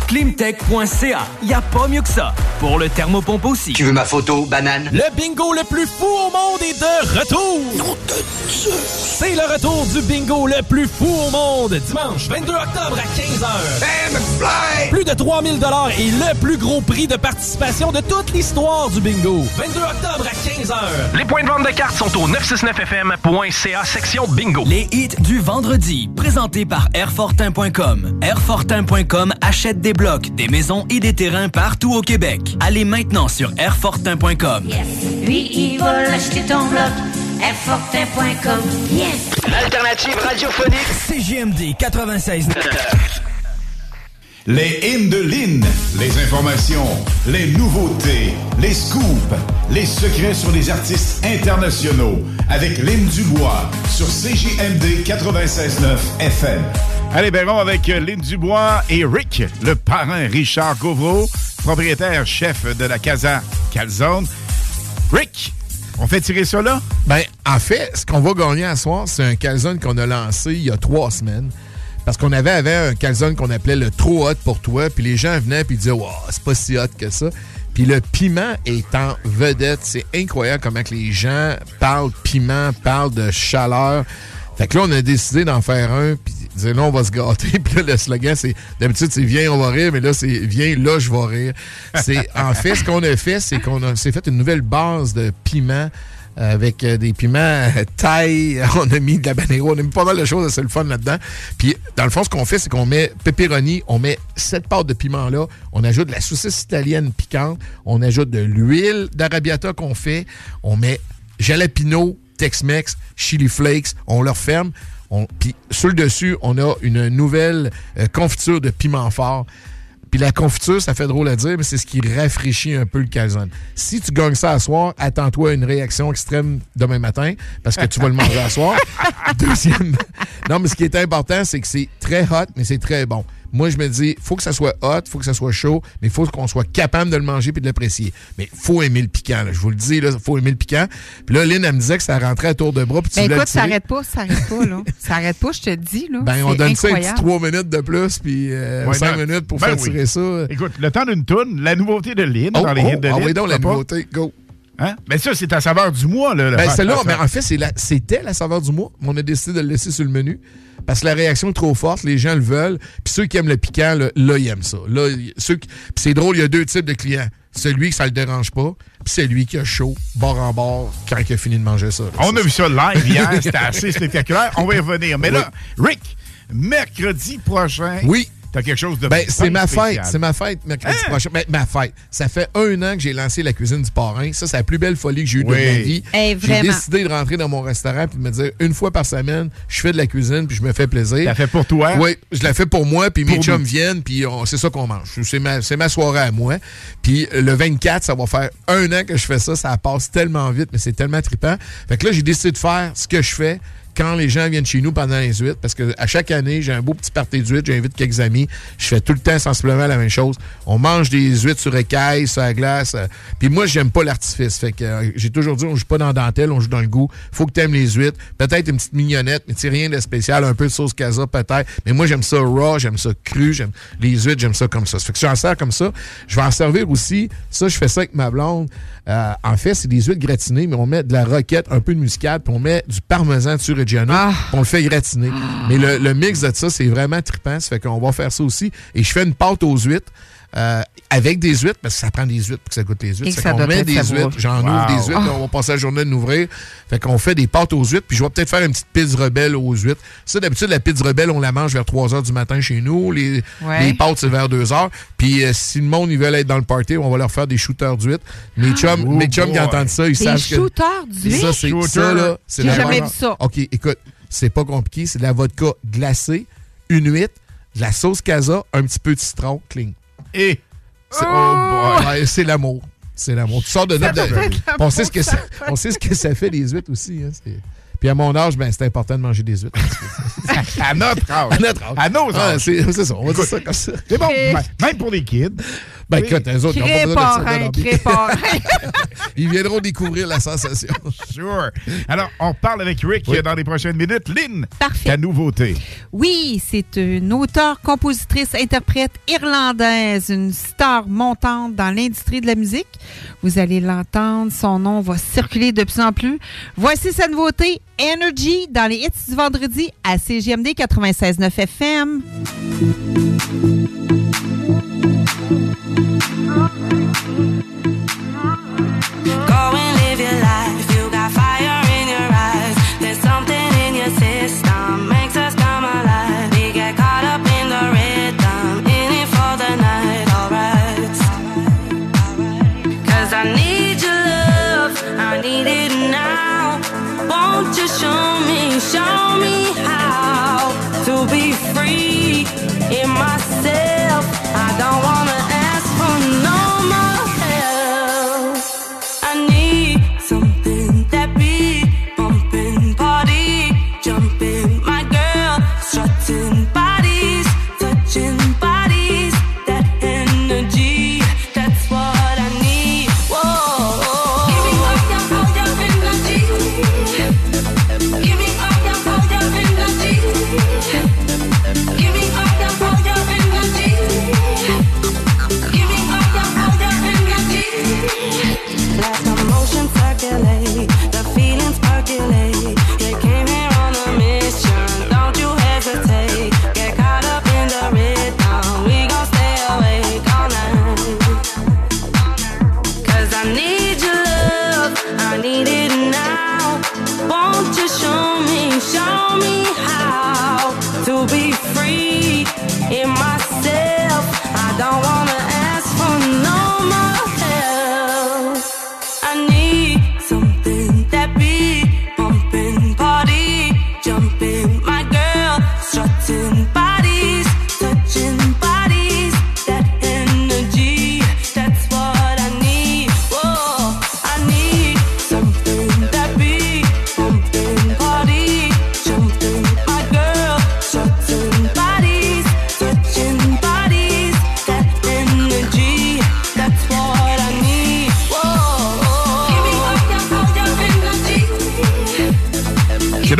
Climtech.ca. Y a pas mieux que ça. Pour le thermopompe aussi. Tu veux ma photo, banane? Le bingo le plus fou au monde est de retour! C'est le retour du bingo le plus fou au monde! Dimanche 22 octobre à 15h. Plus de 3000 et le plus gros prix de participation de toute l'histoire du bingo. 22 octobre à 15h. Les points de vente de cartes sont au 969fm.ca section bingo. Les hits du vendredi, présentés par Airfortin.com. Airfortin.com achète des blocs, des maisons et des terrains partout au Québec. Allez maintenant sur Airfortin.com. Lui, il va l'acheter ton bloc. Airfortin.com. Yes! L'alternative radiophonique. CGMD 96. Les hymnes de Lynn, les informations, les nouveautés, les scoops, les secrets sur les artistes internationaux avec Lynn Dubois sur CJMD 96.9 FM. Allez, Béron avec euh, Lynn Dubois et Rick, le parrain Richard Gauvreau, propriétaire chef de la Casa Calzone. Rick, on fait tirer ça là? Ben, en fait, ce qu'on va gagner à soir, c'est un calzone qu'on a lancé il y a trois semaines. Parce qu'on avait, un calzone qu'on appelait le trop hot pour toi, puis les gens venaient puis disaient, wow, c'est pas si hot que ça. Puis le piment est en vedette. C'est incroyable comment que les gens parlent piment, parlent de chaleur. Fait que là, on a décidé d'en faire un, dire là, on va se gâter. Puis là, le slogan, c'est d'habitude, c'est viens, on va rire, mais là, c'est viens, là, je vais rire. C'est En fait, ce qu'on a fait, c'est qu'on s'est fait une nouvelle base de piment euh, avec euh, des piments euh, taille. On a mis de la banero, on a mis pas mal de choses, c'est le fun là-dedans. Puis, dans le fond, ce qu'on fait, c'est qu'on met pepperoni, on met cette pâte de piment là, on ajoute de la saucisse italienne piquante, on ajoute de l'huile d'arabiata qu'on fait, on met jalapeno, Tex-Mex, chili flakes, on leur ferme. On, puis sur le dessus, on a une nouvelle euh, confiture de piment fort. Puis la confiture, ça fait drôle à dire, mais c'est ce qui rafraîchit un peu le calzone. Si tu gagnes ça à soir, attends-toi à une réaction extrême demain matin, parce que tu vas le manger à soir. Deuxième. Non, mais ce qui est important, c'est que c'est très hot, mais c'est très bon. Moi, je me dis, faut que ça soit hot, faut que ça soit chaud, mais il faut qu'on soit capable de le manger puis de l'apprécier. Mais faut aimer le piquant, là. je vous le dis, il faut aimer le piquant. Puis là, Lynn, elle me disait que ça rentrait à tour de bras. Puis tu Ben écoute, ça arrête pas, ça arrête pas, là. ça arrête pas, je te dis, là. Ben, on donne ça un petit incroyable. 3 minutes de plus, puis euh, Ouais, 5 non. minutes pour Ben faire oui. tirer ça. Écoute, le temps d'une toune, la nouveauté de Lynn Oh, dans les oh, hits de ah Lynn. oui, donc, la nouveauté, go. Hein? Mais ça, c'est ta saveur du mois, là. Ben, celle-là, mais en fait, c'est la- c'était la saveur du mois, mais on a décidé de le laisser sur le menu. Parce que la réaction est trop forte, les gens le veulent. Puis ceux qui aiment le piquant, là, là, ils aiment ça. Là, ceux qui- c'est drôle, il y a deux types de clients. Celui que ça le dérange pas, puis celui qui a chaud, bord en bord, quand il a fini de manger ça. On a vu ça live hier, c'était assez spectaculaire. On va y revenir. Mais là, Rick, mercredi prochain, Oui. T'as quelque chose de Ben, c'est ma spécial. fête. C'est ma fête mercredi Hein? prochain. Ben, ma fête. Ça fait un an que j'ai lancé la cuisine du parrain. Ça, c'est la plus belle folie que j'ai eue Oui. de ma vie. Hey, j'ai décidé de rentrer dans mon restaurant puis de me dire une fois par semaine, je fais de la cuisine puis je me fais plaisir. T'as fait pour toi? Oui, je la fais pour moi puis mes chums viennent puis on- c'est ça qu'on mange. C'est ma, c'est ma soirée à moi. Puis euh, le 24, ça va faire un an que je fais ça. Ça passe tellement vite, mais c'est tellement trippant. Fait que là, j'ai décidé de faire ce que je fais quand les gens viennent chez nous pendant les huîtres, parce que à chaque année, j'ai un beau petit party d'huîtres, j'invite quelques amis, je fais tout le temps sensiblement la même chose. On mange des huîtres sur écailles, sur la glace. euh, Puis moi, j'aime pas l'artifice. Fait que euh, j'ai toujours dit, on joue pas dans dentelle, on joue dans le goût. Faut que t'aimes les huîtres. Peut-être une petite mignonnette, mais rien de spécial, un peu de sauce casa peut-être. Mais moi, j'aime ça raw, j'aime ça cru, j'aime les huîtres, j'aime ça comme ça. Fait que j'en sers comme ça. Je vais en servir aussi. Ça, je fais ça avec ma blonde. Euh, en fait, c'est des huîtres gratinées, mais on met de la roquette, un peu de muscade, puis on met du parmesan dessus Ah. on le fait gratiner. Mais le, le mix de ça, c'est vraiment trippant. Ça fait qu'on va faire ça aussi. Et je fais une pâte aux huîtres. Euh, avec des huîtres, parce que ça prend des huîtres pour que ça goûte les huîtres. Et Ça que fait qu'on met des huîtres, j'en Wow. ouvre des huîtres, Ah. là, on va passer la journée de l'ouvrir. Fait qu'on fait des pâtes aux huîtres, puis je vais peut-être faire une petite pizza rebelle aux huîtres. Ça, d'habitude, la pizza rebelle, on la mange vers 3 h du matin chez nous. Les, Ouais. les pâtes, c'est vers 2 h. Puis euh, si le monde, ils veulent être dans le party, on va leur faire des shooters d'huîtres. Mes chums, Oh mes chums qui entendent ça, ils Des savent que... shooters d'huile? Ça, c'est Shooter. ça, là. c'est J'ai jamais vu ça. OK, écoute, c'est pas compliqué. C'est de la vodka glacée, une huître, de la sauce casa, un petit peu de citron, clean. Et, C'est Oh boy. Ouais, c'est l'amour. C'est l'amour. Tu sors de notre. on, sait ce que ça, on sait ce que ça fait, les huîtres aussi. Hein, Puis à mon âge, ben, c'est important de manger des huîtres. à notre âge. à notre âge. À nos Ouais, âges. c'est c'est ça. On va dire ça comme ça. C'est bon, même pour les kids. Ben, Oui. écoute, eux autres, ils pas besoin de. Ils viendront découvrir la sensation. Sure. Alors, on parle avec Rick Oui. dans les prochaines minutes. Lynn, Parfait. ta nouveauté. Oui, c'est une auteure, compositrice, interprète irlandaise, une star montante dans l'industrie de la musique. Vous allez l'entendre, son nom va circuler de plus en plus. Voici sa nouveauté, Energy, dans les hits du vendredi à CGMD 96.9 FM.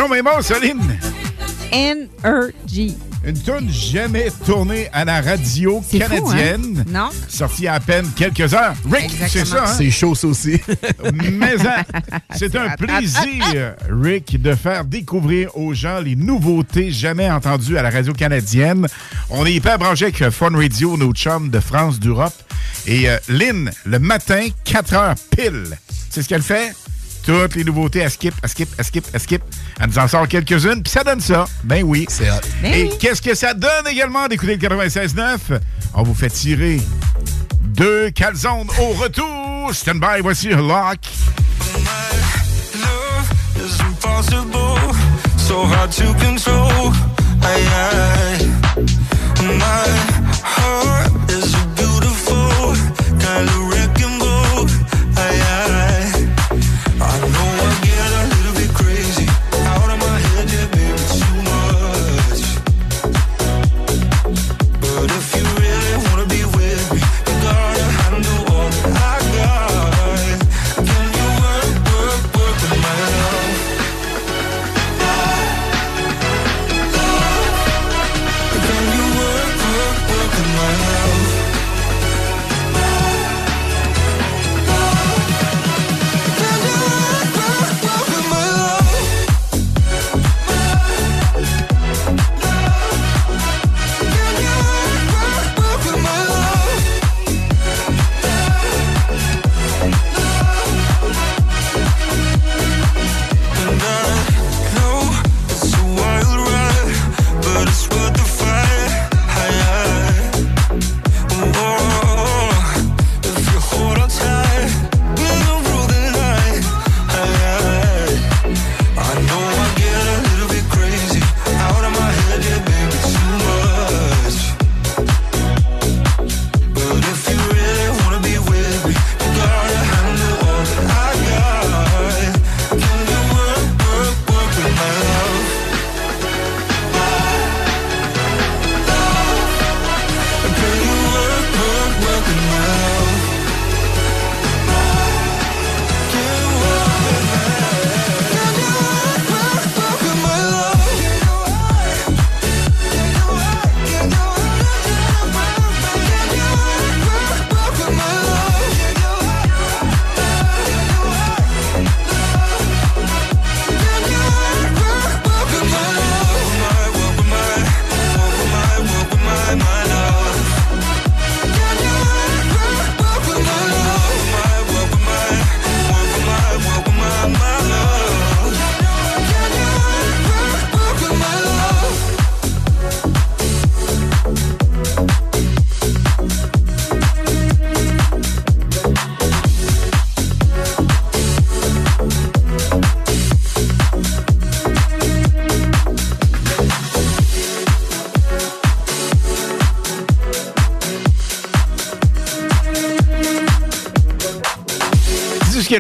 C'est donc même bon, Soline. NRG. Une tune jamais tournée à la radio fou, canadienne. hein? Non. Sortie à peine quelques heures. Rick, c'est ça, hein? C'est chaud, ça aussi. Mais hein, c'est un plaisir, Rick, de faire découvrir aux gens les nouveautés jamais entendues à la radio canadienne. On est hyper branché avec euh, Fun Radio, nos chums de France, d'Europe. Et euh, Lynn, le matin, 4 heures pile. C'est ce qu'elle fait? Toutes les nouveautés, elle skip, elle skip, elle skip, elle skip. Elle nous en sort quelques-unes, puis ça donne ça. Ben oui. C'est hot. Ben Et oui. qu'est-ce que ça donne également d'écouter le 96.9? On vous fait tirer deux calzones au retour. Stand by, voici Lock. is impossible, so hard to control. Aye, aye. My heart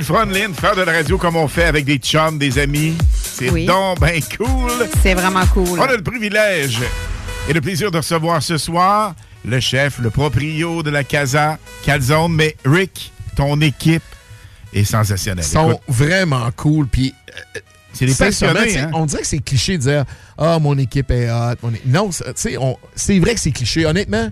le fun, Lynn, faire de la radio comme on fait avec des chums, des amis. C'est Oui. donc ben cool. C'est vraiment cool. On a le privilège et le plaisir de recevoir ce soir le chef, le proprio de la Casa Calzone. Mais Rick, ton équipe est sensationnelle. Ils sont Écoute, vraiment cool. Puis, euh, C'est des passionnés, hein? On dirait que c'est cliché de dire Ah, mon équipe est hot. mon Non, c'est- tu sais, on- c'est vrai que c'est cliché. Honnêtement,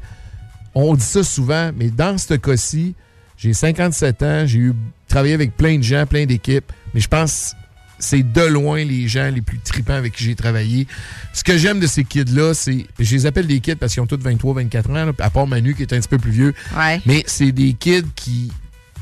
on dit ça souvent, mais dans ce cas-ci, j'ai 57 ans, j'ai eu travaillé avec plein de gens, plein d'équipes, mais je pense que c'est de loin les gens les plus tripants avec qui j'ai travaillé. Ce que j'aime de ces kids-là, c'est. Je les appelle des kids parce qu'ils ont tous 23, 24 ans, là, à part Manu qui est un petit peu plus vieux. Ouais. Mais c'est des kids qui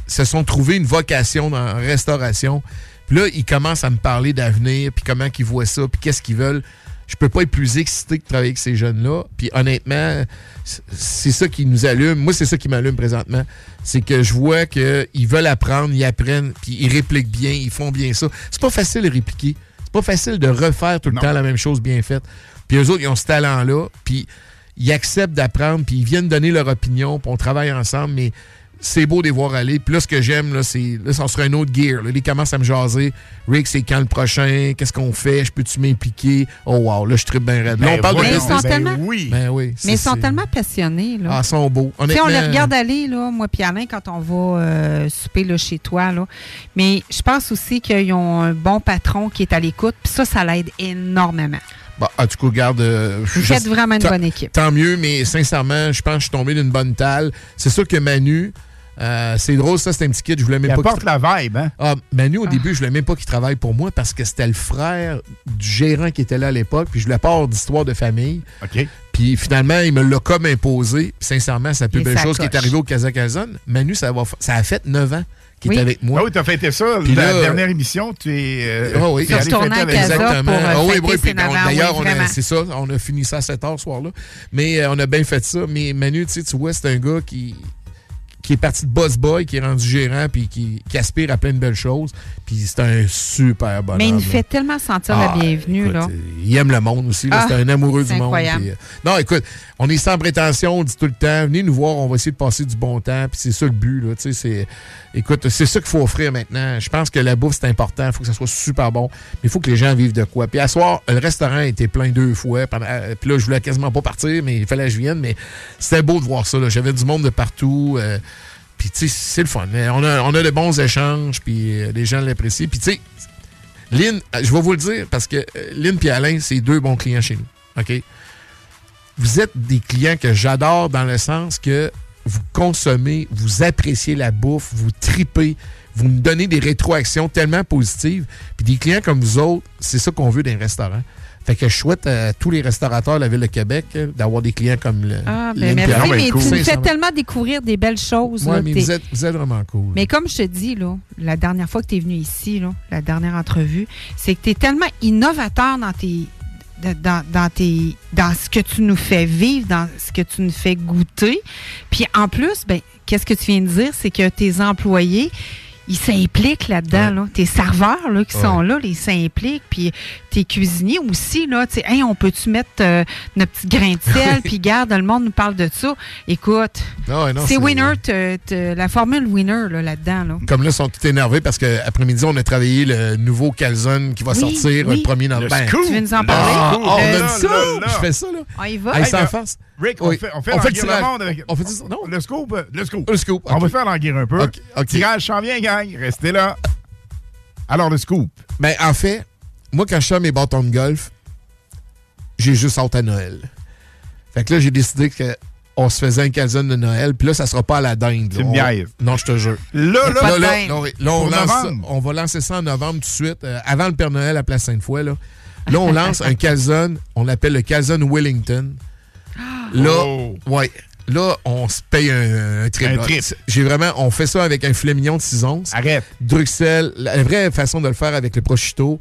se sont trouvés une vocation dans la restauration. Puis là, ils commencent à me parler d'avenir, puis comment ils voient ça, puis qu'est-ce qu'ils veulent. Je peux pas être plus excité que de travailler avec ces jeunes-là. Puis honnêtement, c'est ça qui nous allume. Moi, c'est ça qui m'allume présentement. C'est que je vois qu'ils veulent apprendre, ils apprennent, puis ils répliquent bien, ils font bien ça. C'est pas facile de répliquer. C'est pas facile de refaire tout le temps la même chose bien faite. Puis eux autres, ils ont ce talent-là, puis ils acceptent d'apprendre, puis ils viennent donner leur opinion, puis on travaille ensemble, mais c'est beau de les voir aller. Puis là, ce que j'aime, là, c'est. Là, ça sera un autre gear. Là, ils commencent à me jaser. Rick, c'est quand le prochain? Qu'est-ce qu'on fait? Je peux-tu m'impliquer? Oh, wow, là, je tripe bien raide. Là, Ben on parle oui, de Mais ils sont tellement- oui. Ben oui. Mais ils sont c'est- tellement passionnés. Là. Ah, ils sont beaux. Sais, on les Honnêtement, regarde aller, là, moi puis Alain, quand on va euh, souper là, chez toi. Là. Mais je pense aussi qu'ils ont un bon patron qui est à l'écoute. Puis ça, ça l'aide énormément. Bon, en tout cas, regarde. euh, Vous je- faites vraiment une bonne équipe. Tant mieux, mais sincèrement, je pense que je suis tombé d'une bonne talle. C'est sûr que Manu, euh, c'est drôle, ça, c'est un petit kid. Je voulais même Il pas. apporte la vibe, hein? Ah, Manu, au début, je voulais même pas qu'il travaille pour moi parce que c'était le frère du gérant qui était là à l'époque. Puis je voulais pas avoir d'histoire de famille. OK. Puis finalement, il me l'a comme imposé. Puis sincèrement, c'est la plus Et belle chose qui est arrivée au Kazakhstan. Manu, ça, va, ça a fait 9 ans qu'il Oui. est avec moi. Ah oui, t'as fêté ça. Puis la là, dernière émission, tu es. euh, Ah oui, retourné à Casa Exactement. pour, euh, Ah oui, oui, D'ailleurs, oui, c'est ça, on a fini ça à 7 heures ce soir-là. Mais euh, on a bien fait ça. Mais Manu, tu sais, tu vois, c'est un gars qui, qui est parti de boss boy, qui est rendu gérant, puis qui, qui aspire à plein de belles choses. Puis c'est un super bonhomme. Mais il nous là. fait tellement sentir Ah, la bienvenue. écoute, là. Il aime le monde aussi. là. Ah, c'est un amoureux du monde. incroyable. puis, euh, non, écoute, on est sans prétention, on dit tout le temps. Venez nous voir, on va essayer de passer du bon temps. Puis c'est ça le but. Là, tu sais, c'est, écoute, c'est ça qu'il faut offrir maintenant. Je pense que la bouffe, c'est important. Il faut que ça soit super bon. Mais il faut que les gens vivent de quoi. Puis à soir, le restaurant était plein deux fois. euh, Puis là, je voulais quasiment pas partir, mais il fallait que je vienne. Mais c'était beau de voir ça. J'avais du monde de partout. euh, puis, tu sais, c'est le fun. On a, on a de bons échanges, puis euh, les gens l'apprécient. Puis, tu sais, Lynn, euh, je vais vous le dire parce que euh, Lynn et Alain, c'est deux bons clients chez nous. OK? Vous êtes des clients que j'adore dans le sens que vous consommez, vous appréciez la bouffe, vous tripez, vous me donnez des rétroactions tellement positives. Puis des clients comme vous autres, c'est ça qu'on veut d'un restaurant. Fait que je souhaite à tous les restaurateurs de la Ville de Québec euh, d'avoir des clients comme le. Ah, ben merci, mais tu nous fais tellement découvrir des belles choses. Là, mais vous êtes, vous êtes vraiment cool. Mais comme je te dis, là, la dernière fois que tu es venu ici, là, la dernière entrevue, c'est que tu es tellement innovateur dans tes. Dans, dans tes dans ce que tu nous fais vivre, dans ce que tu nous fais goûter. Puis en plus, ben, qu'est-ce que tu viens de dire? C'est que tes employés, ils s'impliquent là-dedans. Là. Tes serveurs là, qui sont là, ils s'impliquent. Puis tes cuisiniers aussi, là, tu sais, Hey, on peut-tu mettre euh, notre petit grain de sel? Puis garde, le monde nous parle de ça. Écoute, Ah c'est c'est- winner, t'as- t'as la formule winner là, là-dedans. Là. Comme là, ils sont tout énervés parce qu'après-midi, on a travaillé le nouveau calzone qui va Oui, sortir oui. le 1er novembre. Le scoop. Tu veux nous en Le parler? Ah, on Euh. Oh. Je fais ça, là. On y va? Hey, Hey, là. Rick, on Oui. fait, on fait On fait le monde avec. On fait ça? Non. Le scoop, euh, le scoop. Le scoop, On va faire languir un peu. Ok, ok. Tirage s'en vient, gang. Restez là. Alors, le scoop. Ben, en fait, moi, quand je sors mes bâtons de golf, j'ai juste hâte à Noël. Fait que là, j'ai décidé que on se faisait un calzone de Noël, puis là, ça sera pas à la dinde. C'est là. une On-. Non, je te jure. Là, là, là, dinde. là. Là, on, lance ça- on va lancer ça en novembre tout de suite, euh, avant le Père Noël à Place Sainte-Foy. Là, là on lance un calzone, on l'appelle le calzone Wellington. Là, Oh. ouais. Là, on se paye un, un trip. Un là. trip. J'ai vraiment, on fait ça avec un filet mignon de 6 onces. Arrête. Bruxelles, la vraie façon de le faire avec le prosciutto.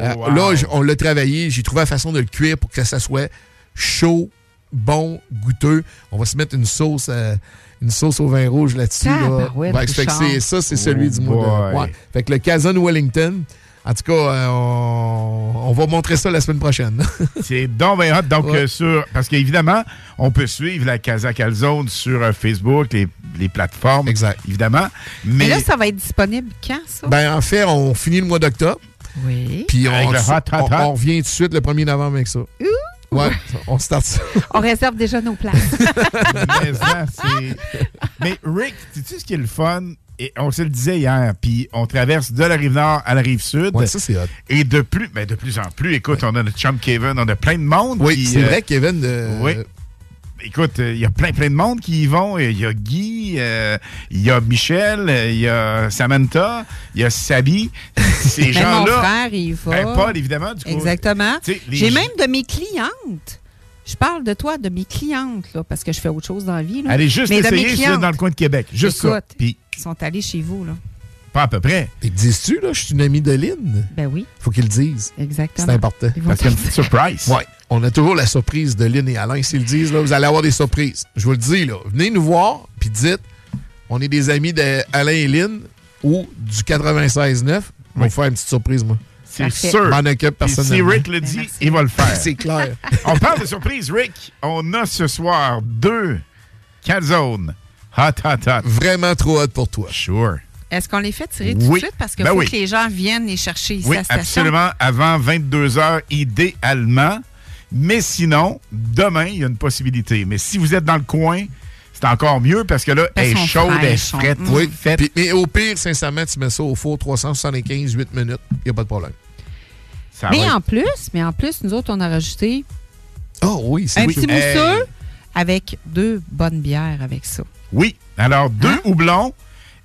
Euh, wow. Là, on l'a travaillé. J'ai trouvé la façon de le cuire pour que ça soit chaud, bon, goûteux. On va se mettre une sauce, euh, une sauce au vin rouge là-dessus. Là. Ouais, fait que Richard. c'est- ça, c'est celui Oh du mois de. Ouais. Fait que le Calzone Wellington. En tout cas, euh, on, on va montrer ça la semaine prochaine. C'est donc bien hot. Donc, Ouais. euh, sur, parce qu'évidemment, on peut suivre la Casa Calzone sur euh, Facebook, les, les plateformes. Exact. Évidemment. Mais Mais, là, ça va être disponible quand, ça? ben, en fait, on finit le mois d'octobre. Oui. Puis on, Avec le hot, hot, on- hot. on revient tout de suite le 1er novembre avec ça. Ouais, on start ça. On réserve déjà nos places. mais, ça, c'est- mais Rick, sais-tu ce qui est le fun? Et on se le disait hier, puis on traverse de la rive nord à la rive sud. Ouais, ça, c'est hot. Et de plus, ben de plus en plus, écoute, on a notre chum Kevin, on a plein de monde. Oui, c'est euh, vrai, Kevin. euh, oui. Écoute, euh, il y a plein, plein de monde qui y vont. Il y a Guy, euh, il y a Michel, euh, il y a Samantha, il y a Sabi. Ces mon gens-là. frère, il va. Ben, Paul, évidemment. Du coup, Exactement. J'ai même de mes clientes. Je parle de toi, de mes clientes, là, parce que je fais autre chose dans la vie. Là. Allez juste Mais essayer ça dans le coin de Québec. Juste ça. Puis, Ils sont allés chez vous, là. pas à peu près. Et dis-tu, là, je suis une amie de Lynn? Ben oui, Faut qu'ils le disent. exactement. C'est important. Ils vont Parce qu'il y a une petite surprise. Ouais. On a toujours la surprise de Lynn et Alain. S'ils le disent, là, vous allez avoir des surprises. Je vous le dis, là. Venez nous voir, puis dites, on est des amis d'Alain et Lynn ou du 96.9. On va Oui. vous faire une petite surprise, moi. C'est sûr. M'en occupe Puis si personnellement. Rick le dit, il va le faire. C'est clair. On parle de surprise, Rick. On a ce soir deux calzones Hot, hot, hot. Vraiment trop hot pour toi. Sure. Est-ce qu'on les fait tirer tout Oui. de suite? Parce qu'il Ben faut oui. que les gens viennent les chercher ici Oui, à la station. absolument. Avant 22 heures, idéalement. Mais sinon, demain, il y a une possibilité. Mais si vous êtes dans le coin, c'est encore mieux parce que là, Elles elle est chaude, elle est frette. Puis- mais au pire, sincèrement, tu mets ça au four 375, 8 minutes, il n'y a pas de problème. Ça mais va en plus, mais en plus, nous autres, on a rajouté Oh oui, un petit mousseux avec deux bonnes bières avec ça. Oui. Alors, deux Hein? houblons.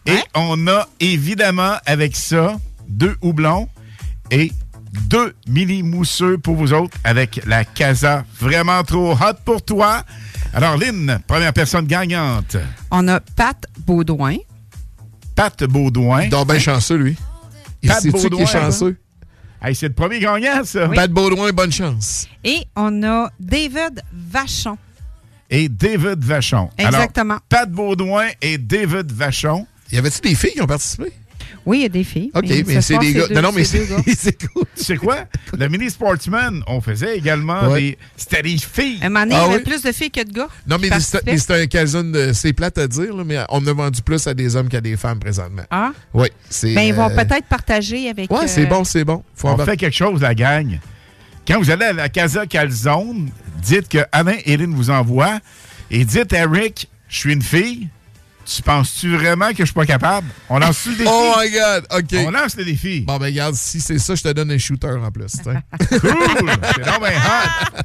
Et on a évidemment avec ça deux houblons et deux mini mousseux pour vous autres avec la Casa. Vraiment trop hot pour toi. Alors, Lynn, première personne gagnante. On a Pat Baudouin. Pat Baudouin. Donc, ben chanceux, lui. Pat Baudouin. est chanceux? Hey, c'est le premier gagnant, ça. Pat Baudouin, bonne chance. Et on a David Vachon. Et David Vachon. Exactement. Alors, Pat Baudouin et David Vachon. Y avait-tu des filles qui ont participé? Oui, il y a des filles. OK, mais c'est des gars. deux- Non, non, mais c'est cool. Tu sais quoi? Le Mini Sportsman, on faisait également Ouais. des. C'était des filles. Un moment donné, Ah il y avait oui? plus de filles que de gars. Non, mais c'est un calzone de. C'est plate à dire, là, mais on a vendu plus à des hommes qu'à des femmes présentement. Ah? Oui, c'est. Ben, ils vont euh, peut-être partager avec. Ouais, c'est euh, bon, c'est bon. Faut on en- fait quelque chose, la gang. Quand vous allez à la Casa Calzone, dites que Alain et Hélène vous envoient et dites à Rick, je suis une fille. Tu penses-tu vraiment que je suis pas capable? On lance le défi? Oh my God, OK. On lance le défi. Bon, ben, regarde, si c'est ça, je te donne un shooter en plus. Cool! C'est donc bien hot.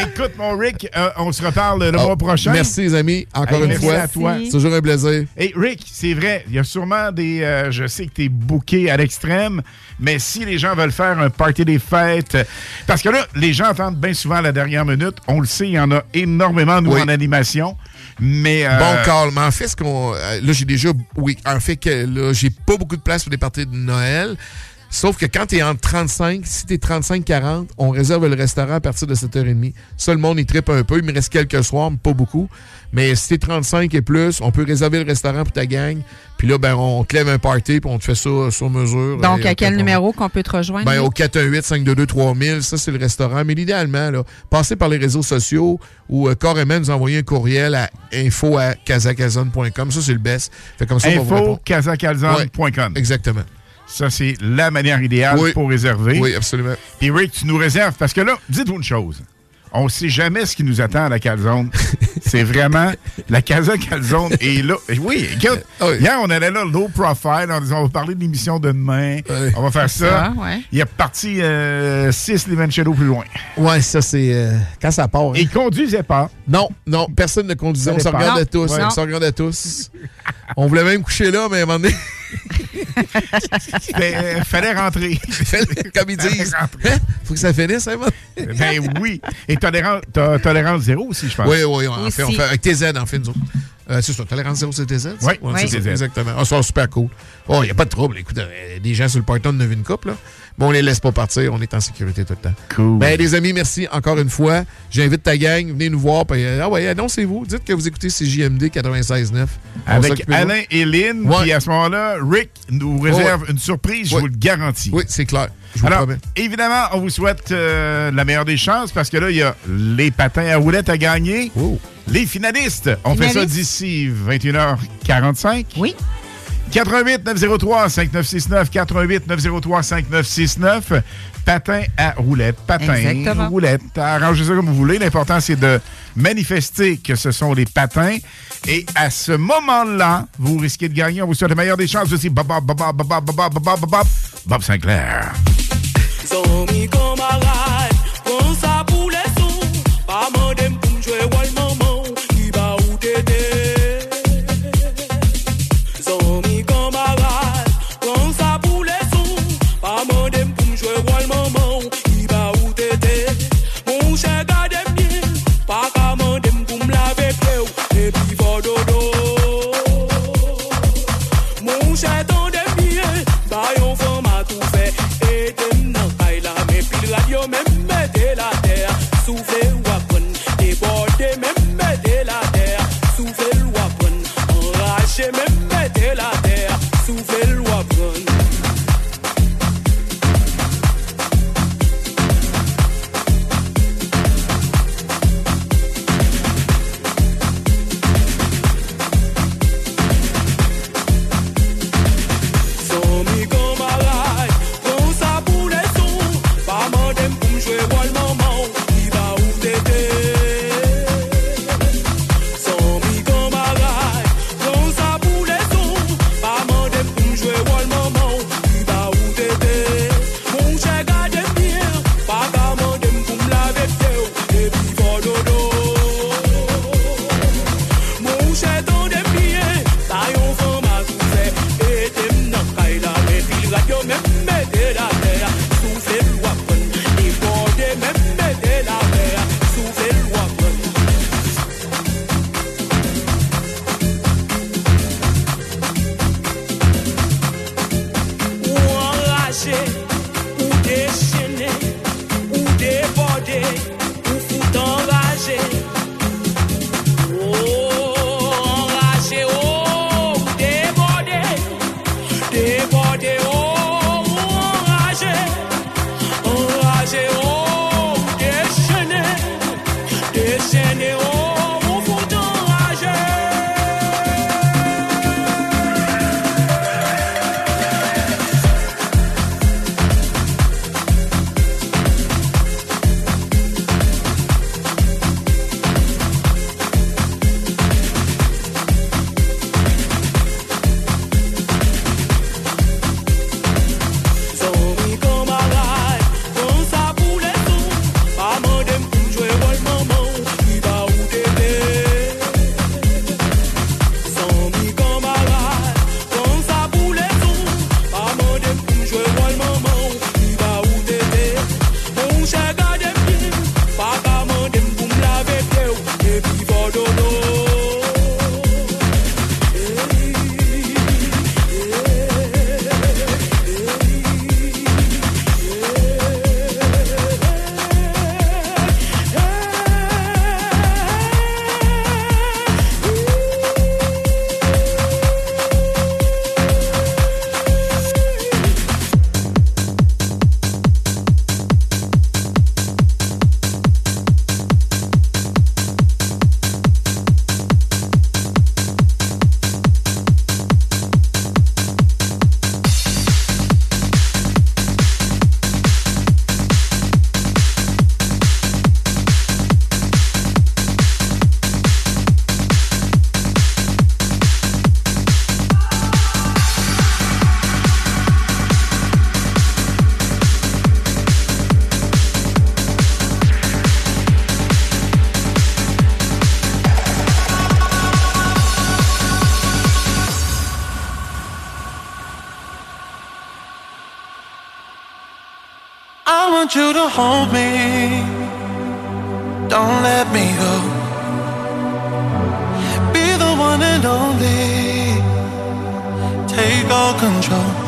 Écoute, mon Rick, euh, on se reparle le Oh, mois prochain. Merci, les amis. Encore Hey, une merci fois. à toi. C'est toujours un plaisir. Hey Rick, c'est vrai, il y a sûrement des. euh, je sais que tu es booké à l'extrême, mais si les gens veulent faire un party des fêtes. euh, Parce que là, les gens attendent bien souvent à la dernière minute. On le sait, il y en a énormément, nous, Oui. en animation. Mais. euh, Bon call. Mais en fait, ce qu'on. euh, Là, j'ai déjà. Oui, en fait, là, j'ai pas beaucoup de place pour des parties de Noël. Sauf que quand tu es entre 35, si tu es 35-40, on réserve le restaurant à partir de 7h30. Ça, le monde, il trippe un peu. Il me reste quelques soirs, mais pas beaucoup. Mais si t'es 35 et plus, on peut réserver le restaurant pour ta gang. Puis là, ben, on te lève un party, puis on te fait ça sur mesure. Donc, à quel numéro qu'on peut te rejoindre? ben, au 418-522-3000, ça, c'est le restaurant. Mais idéalement, là, passez par les réseaux sociaux ou euh, carrément nous envoyer un courriel à info à casacazone.com. Ça, c'est le best. Fait comme ça, on va vous info répondre. casacalzone.com. Exactement. Ça, c'est la manière idéale Oui. pour réserver. Oui, absolument. Puis Rick, tu nous réserves, parce que là, dites-vous une chose. On ne sait jamais ce qui nous attend à la calzone. c'est vraiment... La Casa Calzone est là. Oui, écoute, Ah hier, on allait là, low profile, en disant, on va parler de l'émission de demain. On va faire ça. Ça, ouais. Il est parti 6 Limoncello plus loin. Ouais, ça, c'est euh, quand ça part. hein. Et il conduisait pas. Non, non, personne ne conduisait. On se regardait tous. Ouais. On se regardait tous. on voulait même coucher là, mais à un moment donné, Ben, fallait rentrer. comme ils disent, Fallait hein, faut que ça finisse, hein, ben oui. Et tolérance, to- tolérance zéro aussi, je pense. Oui, oui, on, en fait, on fait avec TZ, en fait, nous autres. Euh, c'est ça, tolérance zéro, c'est TZ? Oui, Ouais, oui. c'est TZ. exactement. Ah, ça va super cool. Oh, il n'y a pas de trouble. Écoute, euh, des gens sur le on a vu une couple, là. Mais on les laisse pas partir, on est en sécurité tout le temps. Cool. Ben, les amis, merci encore une fois. J'invite ta gang, venez nous voir. puis, euh, ah ouais, annoncez-vous. Dites que vous écoutez CJMD 96.9. On va Avec. Alain et Lynn. Ouais. Puis à ce moment-là, Rick nous réserve une surprise, je vous le garantis. Oui, c'est clair. Je vous Alors, promets. évidemment, on vous souhaite euh, la meilleure des chances parce que là, il y a les patins à roulettes à gagner. Oh. Les finalistes, on fait ça d'ici 21h45. Oui. 88 903 5969 88 903 5969 patin à roulettes patin Exactement. roulettes arrangez ça comme vous voulez l'important c'est de manifester que ce sont les patins et à ce moment-là vous risquez de gagner on vous souhaite la meilleure des chances aussi Bob Bob Bob Bob Bob Bob Bob Bob Bob Bob Sinclair hold me. Don't let me go. Be the one and only. Take all control.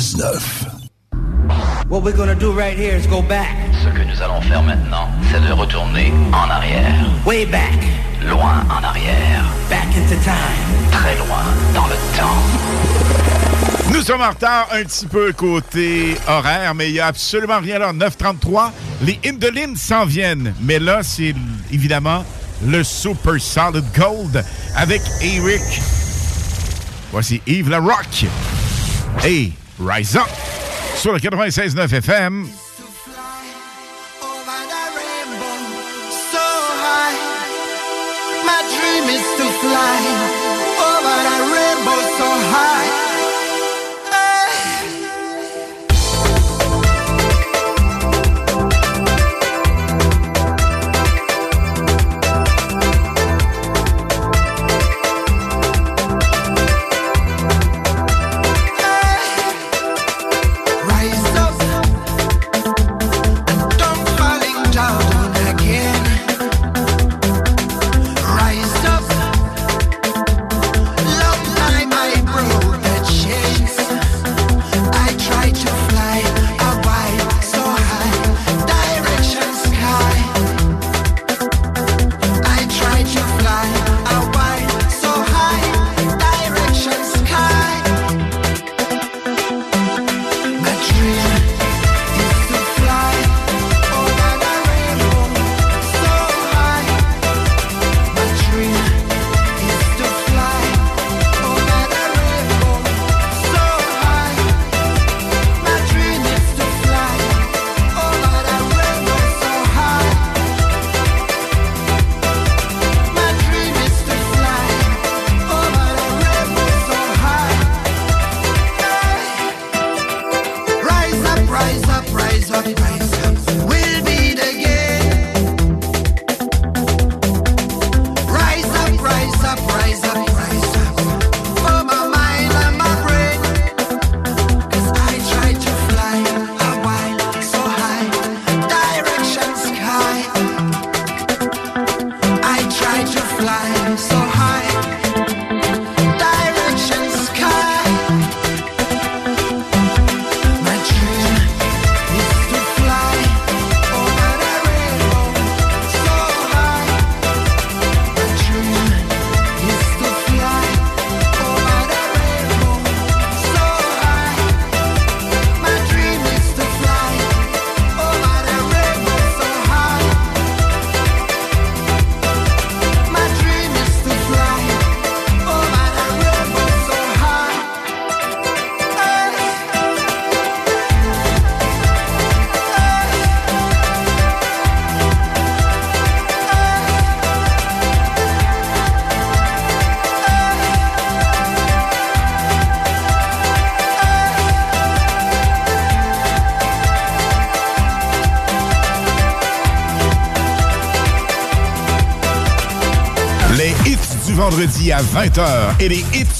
96.9. What we're gonna do right here is go back. Ce que nous allons faire maintenant, c'est de retourner en arrière. Way back. Loin en arrière. Back into time. Très loin dans le temps. Nous sommes en retard un petit peu côté horaire, mais il n'y a absolument rien là. 9.33, les Indolines s'en viennent. Mais là, c'est évidemment le Super Solid Gold avec Eric. Voici Yves Larocque et Rise Up sur le 96.9 FM. À 20h et les hits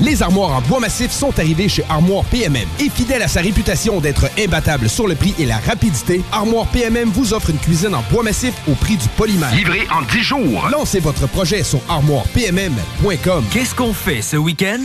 Les armoires en bois massif sont arrivées chez Armoire PMM. Et fidèle à sa réputation d'être imbattable sur le prix et la rapidité, Armoire PMM vous offre une cuisine en bois massif au prix du polymère. Livré en 10 jours. Lancez votre projet sur armoirepmm.com. Qu'est-ce qu'on fait ce week-end?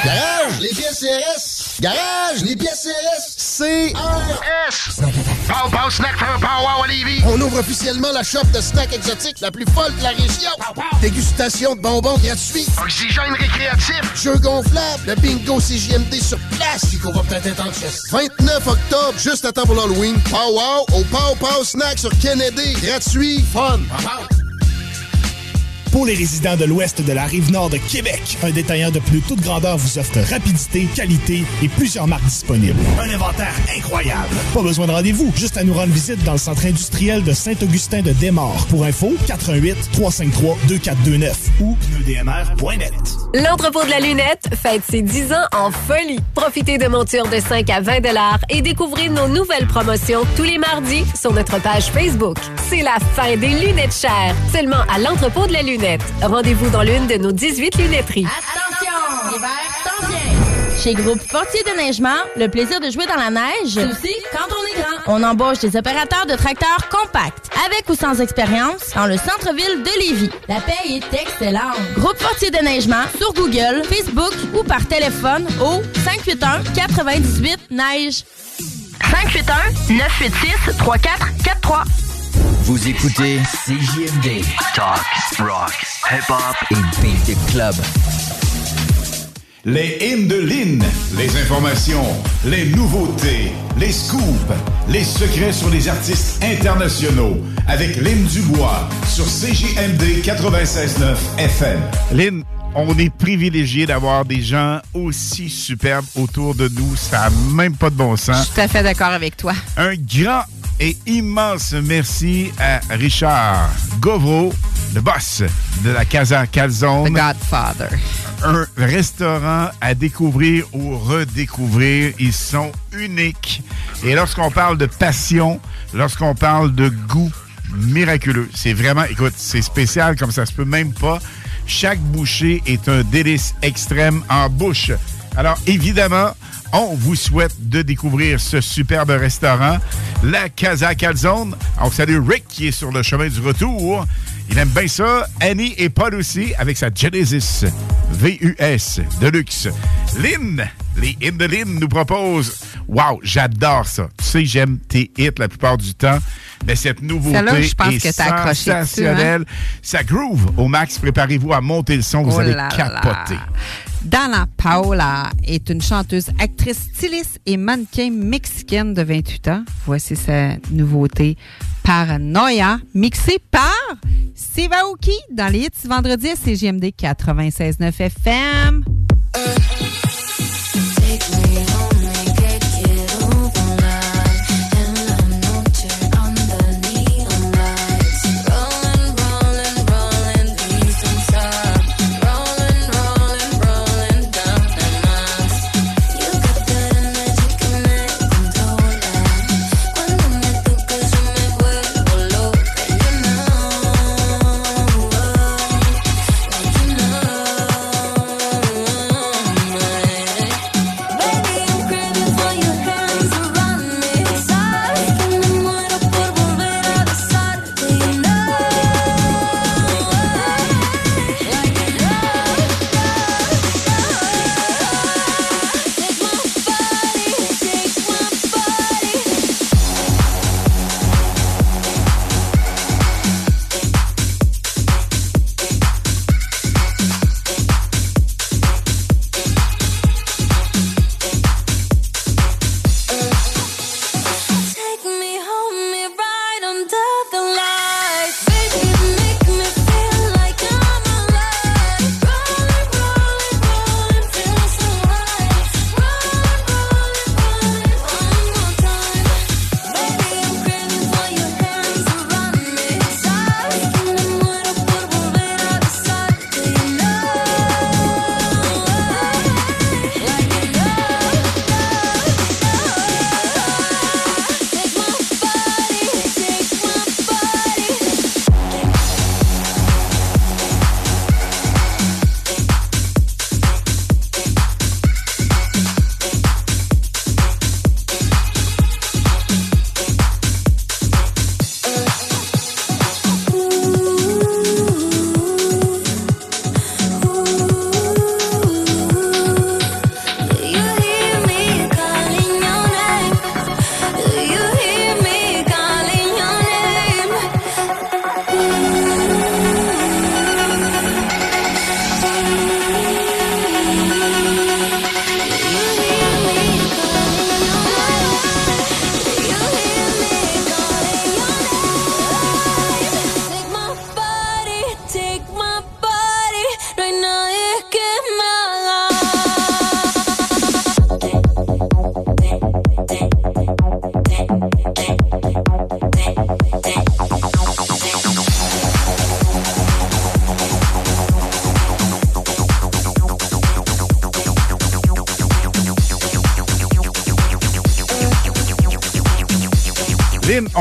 Garage, les pièces CRS. Garage, les pièces CRS. CRS. Pow Pow Snack for Pow Olivier. On ouvre officiellement la shop de snacks exotiques la plus folle de la région. Dégustation de bonbons gratuits. Oxygène récréatif. Jeux gonflables. Le bingo CJMD sur place. Qu'on va peut-être être en chess. 29 octobre, juste à temps pour l'Halloween. Pow Wow au Pow Pow Snack sur Kennedy. Gratuit. Fun. Pour les résidents de l'ouest de la rive nord de Québec, un détaillant de plus toute grandeur vous offre rapidité, qualité et plusieurs marques disponibles. Un inventaire incroyable. Pas besoin de rendez-vous, juste à nous rendre visite dans le centre industriel de Saint-Augustin de Desmaures. Pour info, 88 353 2429 ou pneudmr.net. L'entrepôt de la lunette fête ses 10 ans en folie. Profitez de montures de 5 à 20 et découvrez nos nouvelles promotions tous les mardis sur notre page Facebook. C'est la fin des lunettes chères, seulement à l'entrepôt de la lunette. Rendez-vous dans l'une de nos 18 lunetteries. Attention! L'hiver s'en vient! Chez Groupe Fortier Déneigement, le plaisir de jouer dans la neige, c'est aussi quand on est grand. On embauche des opérateurs de tracteurs compacts, avec ou sans expérience, dans le centre-ville de Lévis. La paie est excellente. Groupe Fortier Déneigement sur Google, Facebook ou par téléphone au 581 98 Vous écoutez CJMD. Talk, rock, hip-hop et beat the club. Les hymnes de Lynn, les informations, les nouveautés, les scoops, les secrets sur les artistes internationaux avec Lynn Dubois sur CJMD 96.9 FM. Lynn, on est privilégié d'avoir des gens aussi superbes autour de nous. Ça n'a même pas de bon Je sens. suis tout à fait d'accord avec toi. Un grand et immense merci à Richard Govro, le boss de la Casa Calzone. The Godfather. Un restaurant à découvrir ou redécouvrir. Ils sont uniques. Et lorsqu'on parle de passion, lorsqu'on parle de goût miraculeux, c'est vraiment, écoute, c'est spécial comme ça se peut même pas. Chaque bouchée est un délice extrême en bouche. Alors, évidemment, on vous souhaite de découvrir ce superbe restaurant, la Casa Calzone. On salue Rick qui est sur le chemin du retour. Il aime bien ça. Annie et Paul aussi avec sa Genesis VUS de luxe. Lynn, les hits de Lynn nous proposent. Wow, j'adore ça. Tu sais, j'aime tes hits la plupart du temps. Mais cette nouveauté je pense est que accroché dessus, hein? sensationnelle. Ça groove au max. Préparez-vous à monter le son. Vous Oh allez là. Dana Paola est une chanteuse, actrice, styliste et mannequin mexicaine de 28 ans. Voici sa nouveauté Paranoia, mixée par Steve Aoki dans les hits vendredi à CGMD 96.9 FM.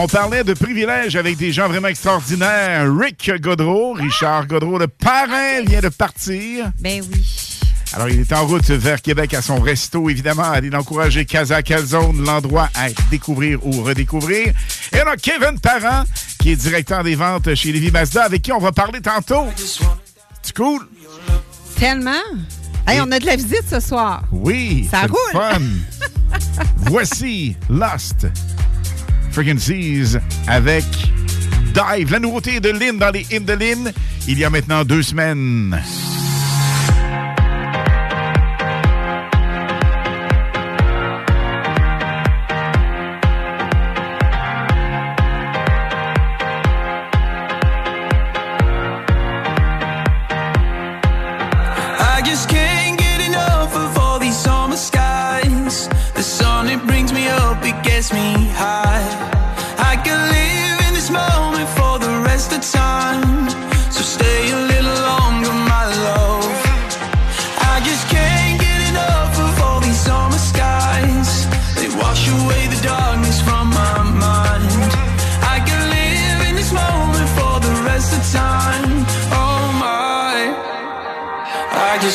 On parlait de privilèges avec des gens vraiment extraordinaires. Rick Godreau, Richard Godreau, le parrain vient de partir. Ben oui. Alors, il est en route vers Québec à son resto, évidemment, à aller encourager Casa Calzone, l'endroit à découvrir ou redécouvrir. Et on a Kevin Parent, qui est directeur des ventes chez Lévi Mazda, avec qui on va parler tantôt. C'est cool? Tellement. Hey, on a de la visite ce soir. Oui, Ça roule. fun. Voici Lost Frequencies avec Dive, la nouveauté de Lynn dans les hymnes de Lynn, il y a maintenant deux semaines.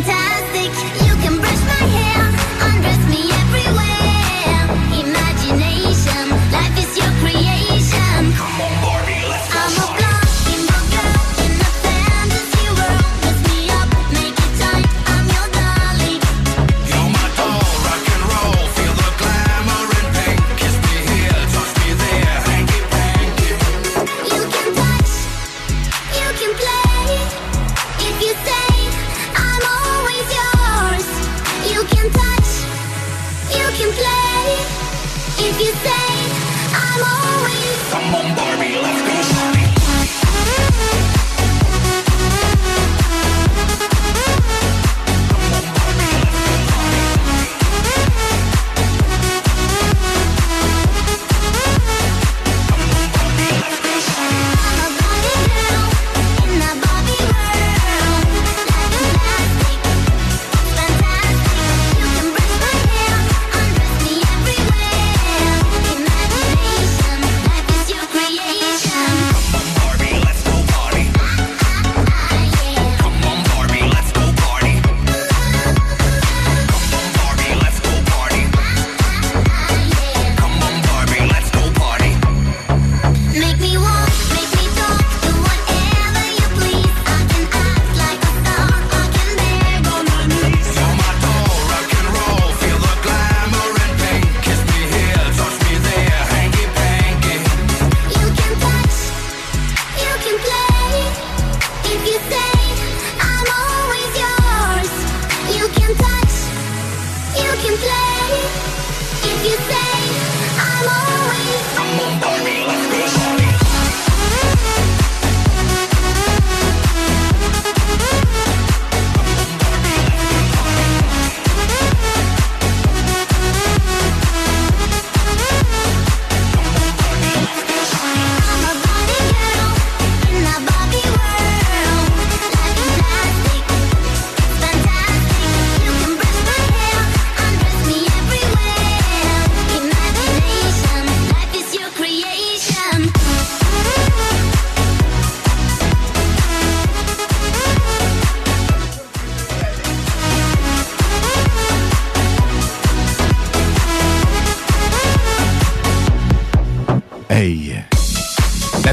it's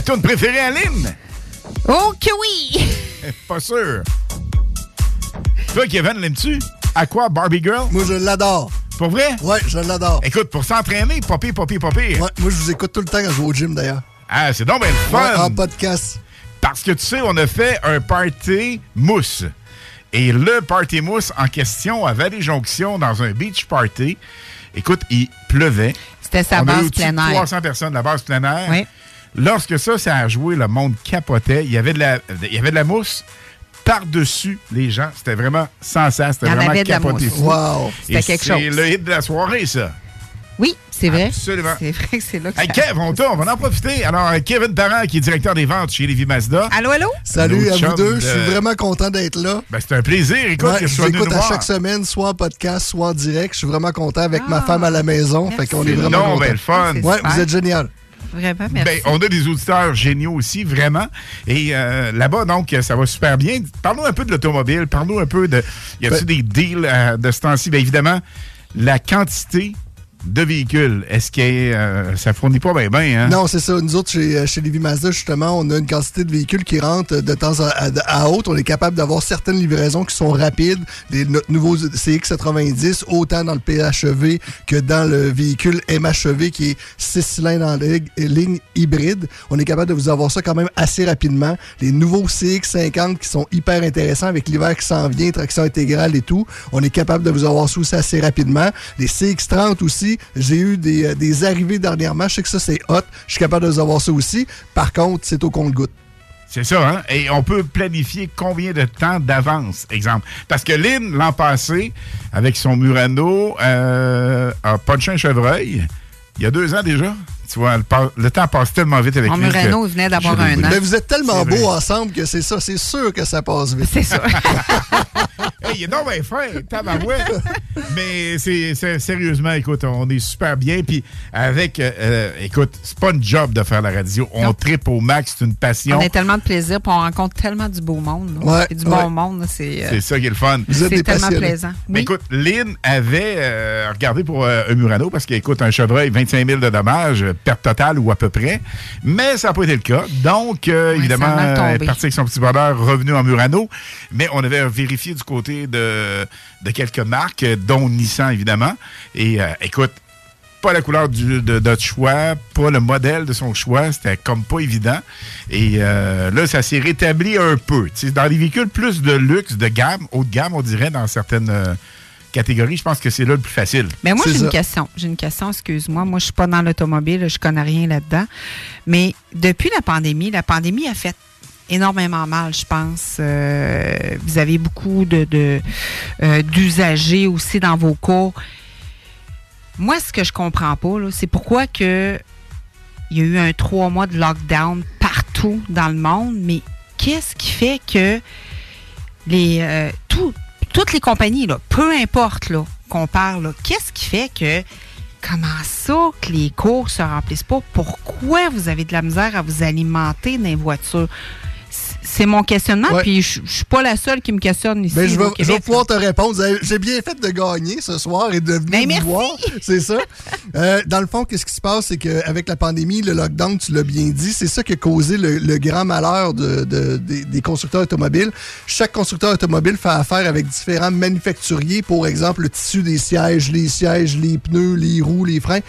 Tune préférée à Lynn? Oh que oui! Pas sûr. Toi, Kevin, l'aimes-tu? À quoi, Barbie Girl? Moi, je l'adore. Pour vrai? Ouais, je l'adore. Écoute, pour s'entraîner, pas pire. Ouais, moi, je vous écoute tout le temps quand je vais au gym, d'ailleurs. Ah, c'est donc bien le Ouais, fun! en podcast. Parce que tu sais, on a fait un party mousse. Et le party mousse en question à Vallée-Jonction, dans un beach party, écoute, il pleuvait. C'était sa On a base eu plein air. 300 personnes de la base plein air. Oui. Lorsque ça, ça a joué, le monde capotait. Il y avait de la, il y avait de la mousse par-dessus les gens. C'était vraiment sans ça. C'était Il y en vraiment avait de la capoté. Wow. C'était quelque C'est chose. le hit de la soirée, ça. Oui, c'est vrai. Absolument. C'est vrai que c'est là que Hey, ça- Kev, on, t'a- on va en profiter. Alors, Kevin Parent, qui est directeur des ventes chez Lévi Mazda. Allô, allô? Salut à vous deux. Je suis vraiment content d'être là. Ben, c'est un plaisir. Écoute, Ouais, que je écoute à chaque semaine, soit en podcast, soit en direct. Je suis vraiment content avec ma femme à la maison. Fait qu'on est C'est vraiment donc content. ben le fun. C'est Ouais, vous êtes génial. Vraiment, merci. Ben, on a des auditeurs géniaux aussi, vraiment. Et euh, là-bas, donc, ça va super bien. Parle-nous un peu de l'automobile. Parle-nous un peu de. Y a-t-il Ben- des deals euh, de ce temps-ci? Bien évidemment, la quantité de véhicules, est-ce que euh, ça fournit pas bien, bien, hein? Non, c'est ça. Nous autres, chez, chez Lévi Mazda, justement, on a une quantité de véhicules qui rentrent de temps à autre. On est capable d'avoir certaines livraisons qui sont rapides. Les, notre nouveau CX90, autant dans le PHEV que dans le véhicule MHEV qui est 6 cylindres en ligne, ligne hybride. On est capable de vous avoir ça quand même assez rapidement. Les nouveaux CX50 qui sont hyper intéressants avec l'hiver qui s'en vient, traction intégrale et tout. On est capable de vous avoir ça aussi assez rapidement. Les CX30 aussi, j'ai eu des, euh, des arrivées dernièrement. Je sais que ça, c'est hot. Je suis capable de vous ça aussi. Par contre, c'est au compte-goutte. C'est ça, hein? Et on peut planifier combien de temps d'avance, exemple. Parce que Lynn, l'an passé, avec son Murano, euh, a punché un chevreuil. Il y a deux ans déjà. Tu vois, le, temps passe tellement vite avec Mon Lynn. que- Murano venait d'avoir un an. Mais vous êtes tellement beaux ensemble que c'est ça. C'est sûr que ça passe vite. C'est ça. Hey, il est donc bien fin, tabarouette. Mais c'est, sérieusement, écoute, on est super bien. Puis avec, euh, euh, écoute, c'est pas une job de faire la radio. On tripe au max, c'est une passion. On a tellement de plaisir, puis on rencontre tellement du beau monde. Ouais, Et du ouais. bon monde, c'est euh, C'est ça qui est le fun. C'est tellement passionnés. plaisant. Mais écoute, Lynn avait euh, regardé pour euh, un Murano parce qu'écoute, un chevreuil, 25 000 de dommages, perte totale ou à peu près. Mais ça n'a pas été le cas. Donc, euh, Ouais, évidemment, elle est parti avec son petit bonheur, revenu en Murano. Mais on avait vérifié du côté de, de quelques marques, dont Nissan, évidemment. Et euh, écoute, pas la couleur du- de notre choix, pas le modèle de son choix. C'était comme pas évident. Et euh, là, ça s'est rétabli un peu. Dans les véhicules plus de luxe, de gamme, haut de gamme, on dirait, dans certaines catégorie, je pense que c'est là le plus facile. Mais moi, j'ai une question. J'ai une question, excuse-moi. Moi, je suis pas dans l'automobile, je connais rien là-dedans. Mais depuis la pandémie, la pandémie a fait énormément mal, je pense. Euh, vous avez beaucoup de, de, euh, d'usagers aussi dans vos cours. Moi, ce que je comprends pas, c'est pourquoi que il y a eu un trois mois de lockdown partout dans le monde, mais qu'est-ce qui fait que les euh, tout- toutes les compagnies, là, peu importe qu'on parle, qu'est-ce qui fait que comment ça que les cours se remplissent pas? Pourquoi vous avez de la misère à vous alimenter dans les voitures? C'est mon questionnement, Ouais. puis je je suis pas la seule qui me questionne ici. Ben, je, vais, au je vais pouvoir te répondre. J'ai bien fait de gagner ce soir et de venir Ben, nous voir. C'est ça. Euh, dans le fond, qu'est-ce qui se passe? C'est qu'avec la pandémie, le lockdown, tu l'as bien dit, c'est ça qui a causé le, le grand malheur de- de- des, des constructeurs automobiles. Chaque constructeur automobile fait affaire avec différents manufacturiers. Pour exemple, le tissu des sièges, les sièges, les pneus, les roues, les freins.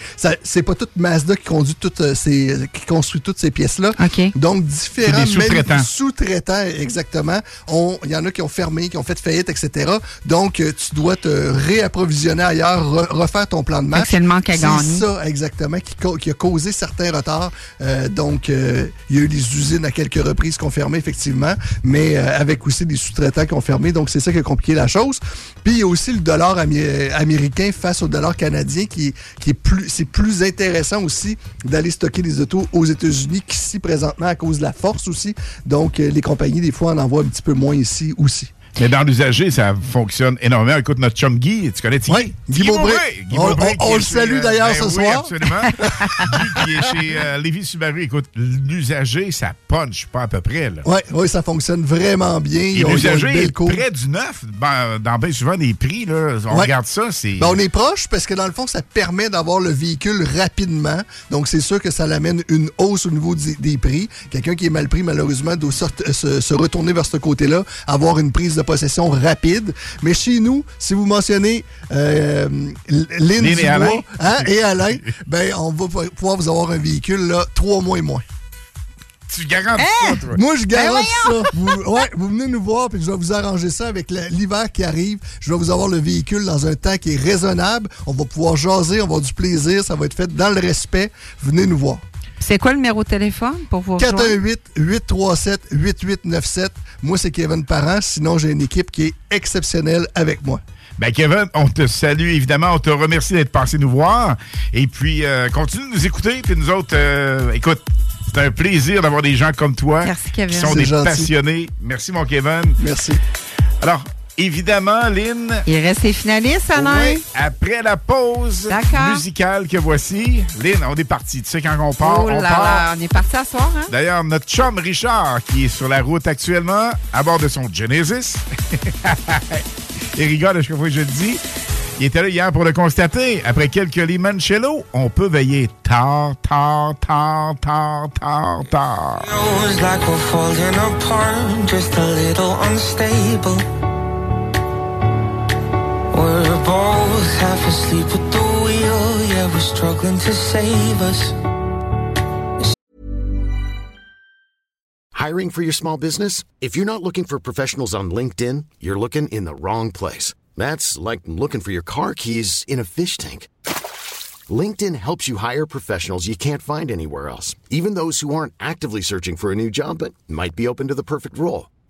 C'est pas toute Mazda qui, conduit toutes euh, ces, qui construit toutes ces pièces-là. Donc, différents sous-traitants. Exactement. Il y en a qui ont fermé, qui ont fait faillite, etc. Donc, euh, tu dois te réapprovisionner ailleurs, re- refaire ton plan de match. C'est le manque à gagner. C'est ça, exactement, qui, a causé certains retards. Euh, donc, euh, il y a eu des usines à quelques reprises qui ont fermé, effectivement, mais euh, avec aussi des sous-traitants qui ont fermé. Donc, c'est ça qui a compliqué la chose. Puis, il y a aussi le dollar amé- américain face au dollar canadien qui, qui est plus, c'est plus intéressant aussi d'aller stocker des autos aux États-Unis qu'ici présentement à cause de la force aussi. Donc, euh, les compagnies, des fois, en envoient un petit peu moins ici aussi. Mais dans l'usager, ça fonctionne énormément. Écoute, notre chum Guy, tu connais Guy? Oui, Guy Beaubré. Guy On- Beaubré on- qui on est le salue euh, d'ailleurs ben ce oui, soir. absolument. Guy qui est chez euh, Lévis Subaru. Écoute, l'usager, ça punch pas à peu près. Là. Oui, ouais, ça fonctionne vraiment bien. L'usager est près du neuf. Ben, dans bien souvent des prix, là, on Ouais. regarde ça, c'est... Ben, on est proche parce que dans le fond, ça permet d'avoir le véhicule rapidement. Donc, c'est sûr que ça l'amène une hausse au niveau des, des prix. Quelqu'un qui est mal pris, malheureusement, doit se, se retourner vers ce côté-là, avoir une prise de possession rapide. Mais chez nous, si vous mentionnez euh, Lynn Lynn et Dubois, Alain. hein, et Alain, ben, on va pou- pouvoir vous avoir un véhicule là, trois mois et moins. Tu garantis Hein? ça, toi? Moi, je garantis Ben ça. Vous, ouais, vous venez nous voir, puis je vais vous arranger ça avec l'hiver qui arrive. Je vais vous avoir le véhicule dans un temps qui est raisonnable. On va pouvoir jaser, on va avoir du plaisir. Ça va être fait dans le respect. Venez nous voir. C'est quoi le numéro de téléphone pour vous rejoindre? 418-837-8897. Moi, c'est Kevin Parent. Sinon, j'ai une équipe qui est exceptionnelle avec moi. Ben Kevin, on te salue évidemment, on te remercie d'être passé nous voir. Et puis, euh, continue de nous écouter. Puis nous autres, euh, écoute, c'est un plaisir d'avoir des gens comme toi Merci, Kevin. qui sont des gentil. passionnés. Merci mon Kevin. Merci. Alors, évidemment, Lynn. Il reste les finalistes, Alain. Oui, après la pause musicale que voici, Lynn, on est parti. Tu sais quand on part, Oh là on part. là, on est parti à soir, hein? D'ailleurs, notre chum Richard, qui est sur la route actuellement, à bord de son Genesis. Il rigole à chaque fois que je le dis. Il était là hier pour le constater. Après quelques limoncello, on peut veiller tard, tard, tard, tard, tard, tard. We're both half asleep at the wheel, yeah, we're struggling to save us. Hiring for your small business? If you're not looking for professionals on LinkedIn, you're looking in the wrong place. That's like looking for your car keys in a fish tank. LinkedIn helps you hire professionals you can't find anywhere else, even those who aren't actively searching for a new job but might be open to the perfect role.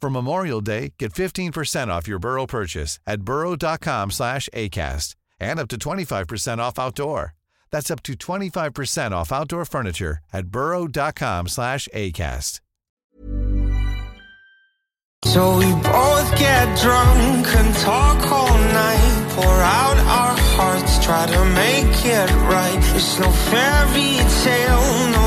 For Memorial Day, get 15% off your Burrow purchase at burrow.com slash ACAST and up to 25% off outdoor. That's up to 25% off outdoor furniture at burrow.com slash ACAST. So we both get drunk and talk all night, pour out our hearts, try to make it right. It's no fairy tale, no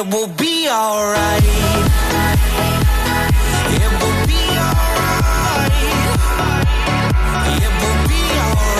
it will be alright. It will be alright. It will be alright.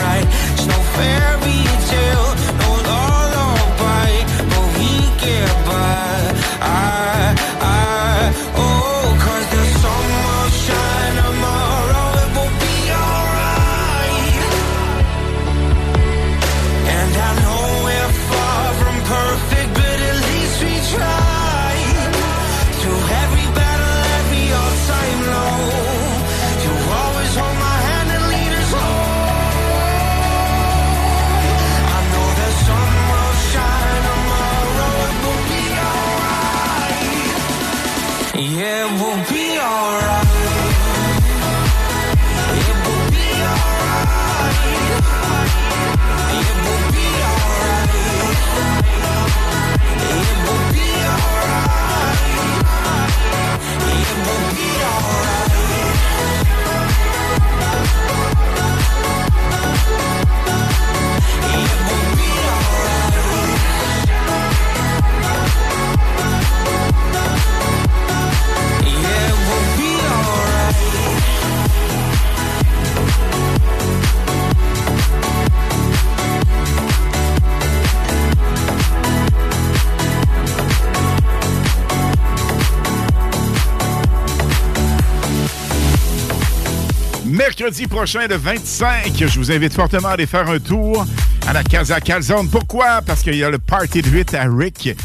Mercredi prochain, le 25, je vous invite fortement à aller faire un tour à la Casa Calzone. Pourquoi? Parce qu'il y a le Party de 8 à Rick.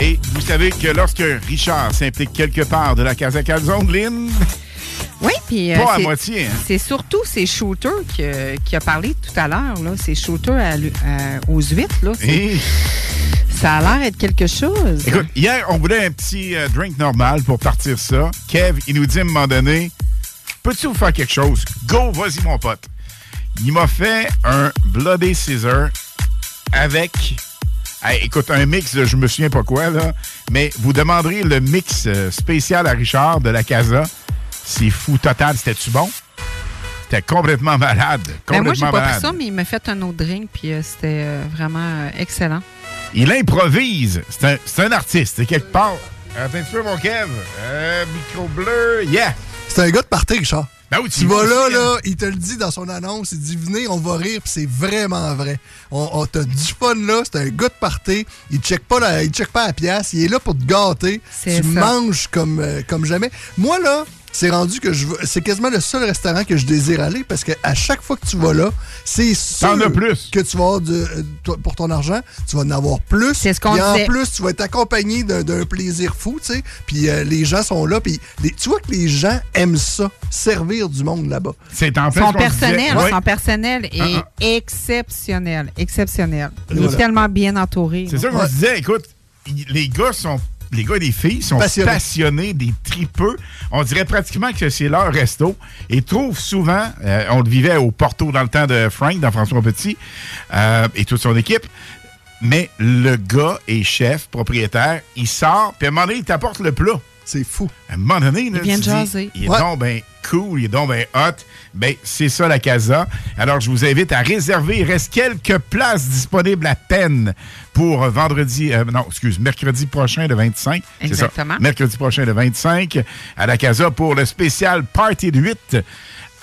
Et vous savez que lorsque Richard s'implique quelque part de la Casa Calzone, Lynn, Oui, puis. euh, Pas à c'est- moitié, hein? C'est surtout ces shooters que- qui a parlé tout à l'heure, là. Ces shooters à l'hu- à- aux huîtres, là. Et- Ça a l'air d'être quelque chose. Écoute, hier, on voulait un petit euh, drink normal pour partir ça. Kev, il nous dit à un moment donné, peux-tu vous faire quelque chose? Go, vas-y, mon pote. Il m'a fait un Bloody Caesar avec, Hey, écoute, un mix, de je me souviens pas quoi, là, mais vous demanderez le mix euh, spécial à Richard de la Casa. C'est fou total. C'était-tu bon? C'était complètement malade. Ben, moi, Complètement j'ai pas pris malade. ça, mais il m'a fait un autre drink, puis euh, c'était euh, vraiment euh, excellent. Il improvise. C'est un, c'est un artiste. C'est quelque part. Attends un petit peu, mon Kev. Euh, micro bleu. Yeah. C'est un gars de party, Richard. Ben oui, tu vas là, aussi, là, il te le dit dans son annonce, il dit venez, on va rire, puis c'est vraiment vrai. On, on t'a du fun là, c'est un gars de party, il check pas la, il check pas la pièce, il est là pour te gâter. Tu ça. manges comme, euh, comme jamais. Moi là, c'est rendu que je veux- c'est quasiment le seul restaurant que je désire aller parce que à chaque fois que tu vas là, c'est sûr plus. que tu vas avoir de- euh, toi, pour ton argent, tu vas en avoir plus. C'est ce qu'on en plus, tu vas être accompagné d'un d'un plaisir fou, tu sais. Puis euh, les gens sont là, puis les- tu vois que les gens aiment ça, servir du monde là-bas. C'est en fait Son personnel, son personnel est Ah, exceptionnel. Exceptionnel. Il Voilà. est tellement bien entouré. C'est ça qu'on se disait. Écoute, les gars sont. Les gars et les filles sont Passionnés. passionnés, des tripeux. On dirait pratiquement que c'est leur resto. Et trouvent souvent, euh, on le vivait au Porto dans le temps de Frank, dans François Petit, euh, et toute son équipe. Mais le gars est chef, propriétaire, il sort, puis à un moment donné, il t'apporte le plat. C'est fou. À un moment donné, là, Il vient dis, jaser. il est Ouais. donc ben cool, il est donc ben hot. Ben, c'est ça la casa. Alors, je vous invite à réserver. Il reste quelques places disponibles à peine pour vendredi, euh, non, excuse, mercredi prochain, le 25. C'est ça. Exactement. Mercredi prochain, le 25, à la casa pour le spécial Party de 8.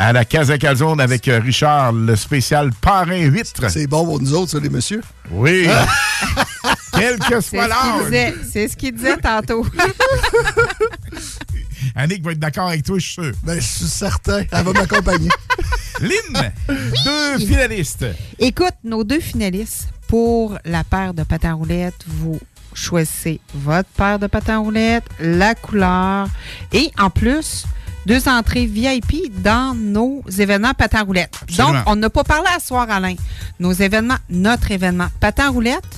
À la Casa Calzone avec euh, Richard, le spécial Parrain 8. C'est bon pour nous autres, ça, les messieurs. Oui. Quel que soit l'âge. c'est ce qu'il disait tantôt. Annick va être d'accord avec toi, je suis sûr. Ben, je suis certain. Elle va m'accompagner. Lynn, deux finalistes. Écoute, nos deux finalistes pour la paire de patins à roulettes, vous choisissez votre paire de patins à roulettes, la couleur et en plus, deux entrées VIP dans nos événements roulettes. Absolument. Donc, on n'a pas parlé à ce soir, Alain. Nos événements, notre événement patins à roulettes,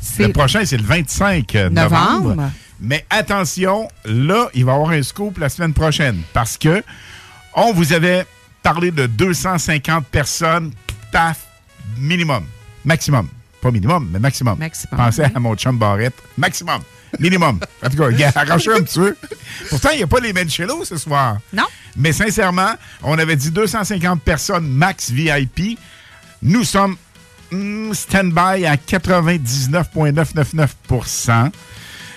c'est Le prochain, c'est le 25 novembre. Novembre. Mais attention, là, il va y avoir un scoop la semaine prochaine parce que on vous avait parlé de 250 personnes, paf, minimum, maximum. Pas minimum, mais maximum. Maximum, Pensez oui. à mon chum Barrette. Maximum. Minimum. En tout cas, arrachez un petit peu. Pourtant, il n'y a pas les Mencello ce soir. Non. Mais sincèrement, on avait dit 250 personnes max VIP. Nous sommes hmm, stand-by à 99,999%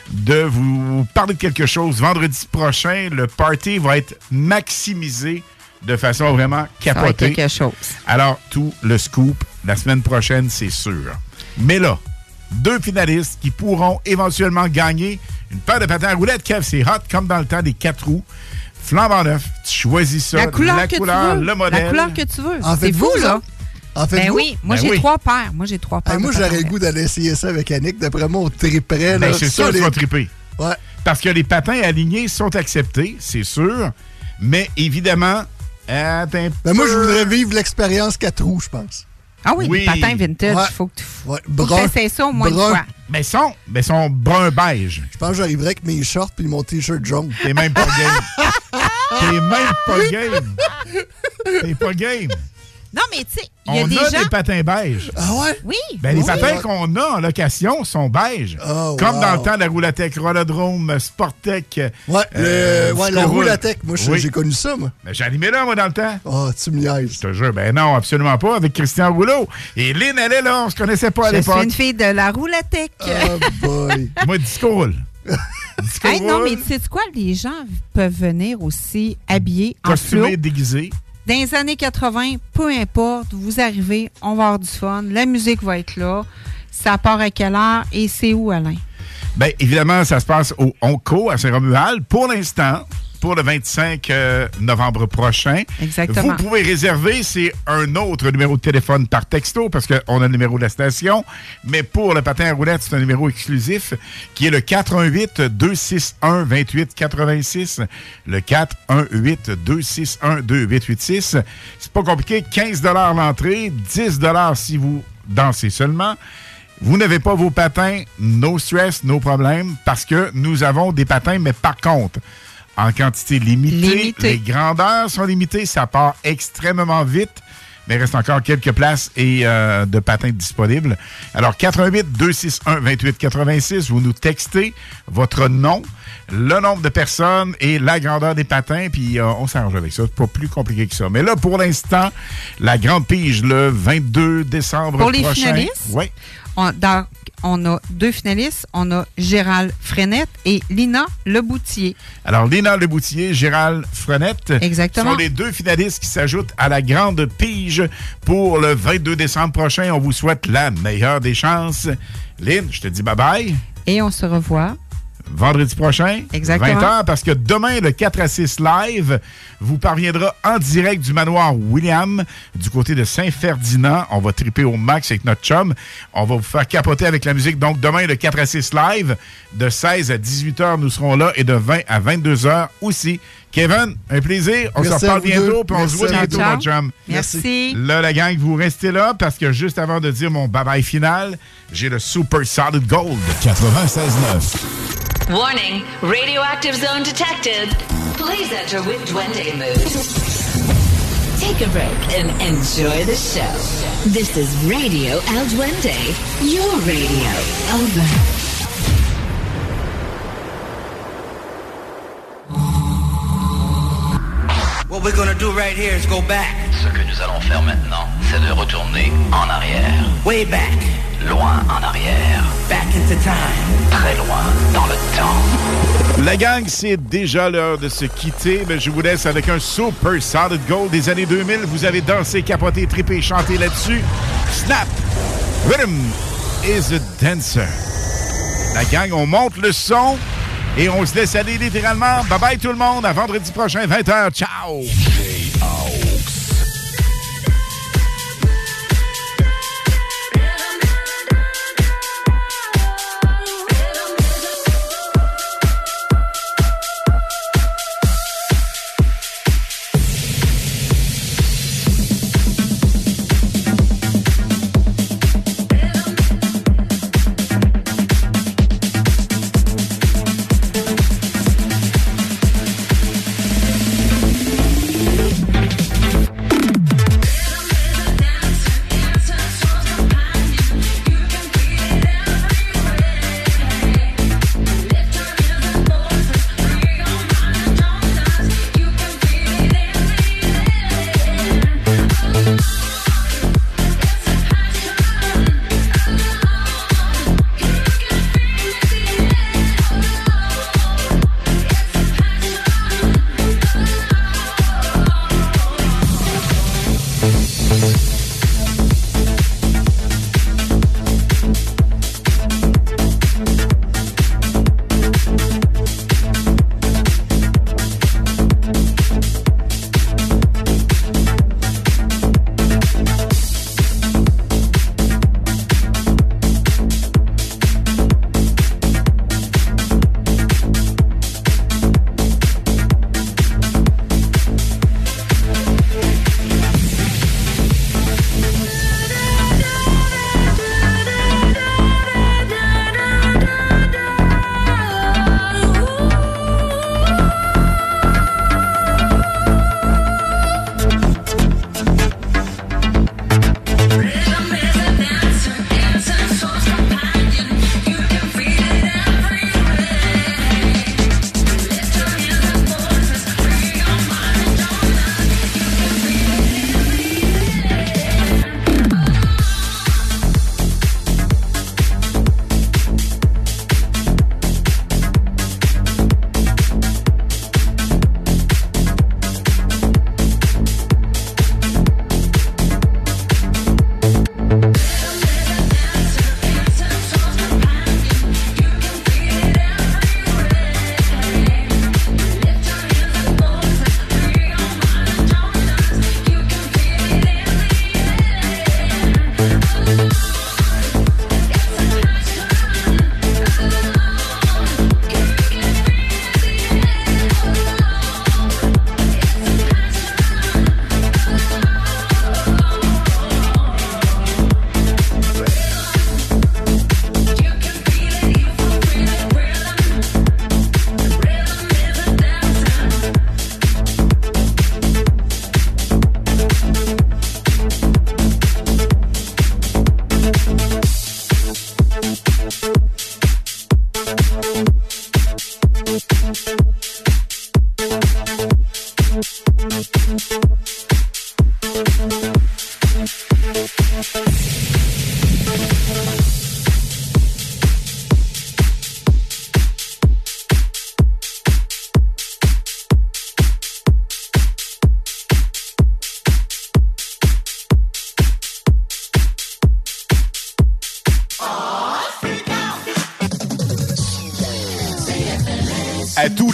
de vous parler de quelque chose. Vendredi prochain, le party va être maximisé de façon vraiment ça va être capotée. quelque chose. Alors, tout le scoop, la semaine prochaine, c'est sûr. Mais là, deux finalistes qui pourront éventuellement gagner une paire de patins à roulettes. Kev, c'est hot comme dans le temps des quatre roues. Flambant neuf, tu choisis ça. La couleur la que couleur, tu veux. le modèle. La couleur que tu veux. En C'est fou, ça? là. En Ben faites-vous? oui, moi Ben j'ai oui. trois paires. Moi j'ai trois paires. Hey, moi, j'aurais patins le goût d'aller essayer ça avec Annick. D'après moi, on triperait. Ben, c'est sûr que tu les- vas triper. Ouais. Parce que les patins alignés sont acceptés, c'est sûr. Mais évidemment, attends un Ben, moi, je voudrais vivre l'expérience 4 roues, je pense. Ah oui, patins vintage, Ouais. il faut que tu Ouais, faut que brun. t'essaies ça au moins une brun. fois. Mais sont, mais sont brun beige. Je pense que j'arriverais avec mes shorts puis mon t-shirt jaune. T'es même pas game. T'es même pas game. T'es pas game. Non, mais tu sais, il y a On des a gens. des patins beige. Ah ouais? Oui. Ben, les Oui. patins qu'on a en location sont beige. Oh, Comme wow. dans le temps de la Roulatec, Rollodrome, Sportec. Ouais, euh, le- ouais, la roulatec. Moi, j'ai Oui. connu ça, moi. Ben, j'ai animé là, moi, dans le temps. Oh, tu me niaises. Je te jure, ben non, absolument pas, avec Christian Rouleau. Et Lynn, elle est là, on se connaissait pas à Je suis l'époque. une fille de la roulatec. Oh boy. Moi, disco roule. disco Hey, non, mais tu sais quoi? Les gens peuvent venir aussi habillés en costumé, flou. déguisé. Dans les années 80, peu importe, vous arrivez, on va avoir du fun, la musique va être là, ça part à quelle heure et c'est où, Alain? Bien, évidemment, ça se passe au Onco à Saint-Romuald. Pour l'instant, pour le 25 euh, novembre prochain. Exactement. Vous pouvez réserver, c'est un autre numéro de téléphone par texto parce qu'on a le numéro de la station. Mais pour le patin à roulettes, c'est un numéro exclusif qui est le 418 261 28 86. Le 418 261 2886. C'est pas compliqué, 15 l'entrée, 10 si vous dansez seulement. Vous n'avez pas vos patins, no stress, no problème, parce que nous avons des patins, mais par contre, en quantité limitée, Limité. les grandeurs sont limitées, ça part extrêmement vite, mais il reste encore quelques places et euh, de patins disponibles. Alors, 88 261 28 86, vous nous textez votre nom, le nombre de personnes et la grandeur des patins, puis euh, on s'arrange avec ça. C'est pas plus compliqué que ça. Mais là, pour l'instant, la grande pige le 22 décembre Pour les prochain. finalistes? Oui. On, dans- on a deux finalistes. On a Gérald Frenette et Lina Leboutier. Alors, Léna Leboutillier, Gérald Frenette Exactement. sont les deux finalistes qui s'ajoutent à la grande pige pour le 22 décembre prochain. On vous souhaite la meilleure des chances. Lynn, je te dis bye-bye. Et on se revoit. Vendredi prochain, Exactement. 20h, parce que demain, le 4 à 6 live, vous parviendra en direct du manoir William, du côté de Saint-Ferdinand. On va triper au max avec notre chum. On va vous faire capoter avec la musique. Donc, demain, le 4 à 6 live, de 16 à 18h, nous serons là, et de 20 à 22h aussi. Kevin, un plaisir. On Merci se reparle vous bientôt, puis on se voit Merci. bientôt, mon chum. Merci. Là, la gang, vous restez là parce que juste avant de dire mon bye-bye final, j'ai le Super Solid Gold. 96.9. Warning, radioactive zone detected. Please enter with Duende mood. Take a break and enjoy the show. This is Radio El Duende, your radio. Over. What we're gonna do right here is go back, Ce que nous allons faire maintenant, c'est de retourner en arrière. way back, Loin en arrière. back into time. Très loin dans le temps. La gang, c'est déjà l'heure de se quitter, mais je vous laisse avec un Super Solid Gold des années 2000. Vous avez dansé, capoté, trippé, chanté là-dessus. Snap! Rhythm is a dancer. La gang, on monte le son et on se laisse aller littéralement. Bye bye tout le monde, à vendredi prochain, 20h. Ciao!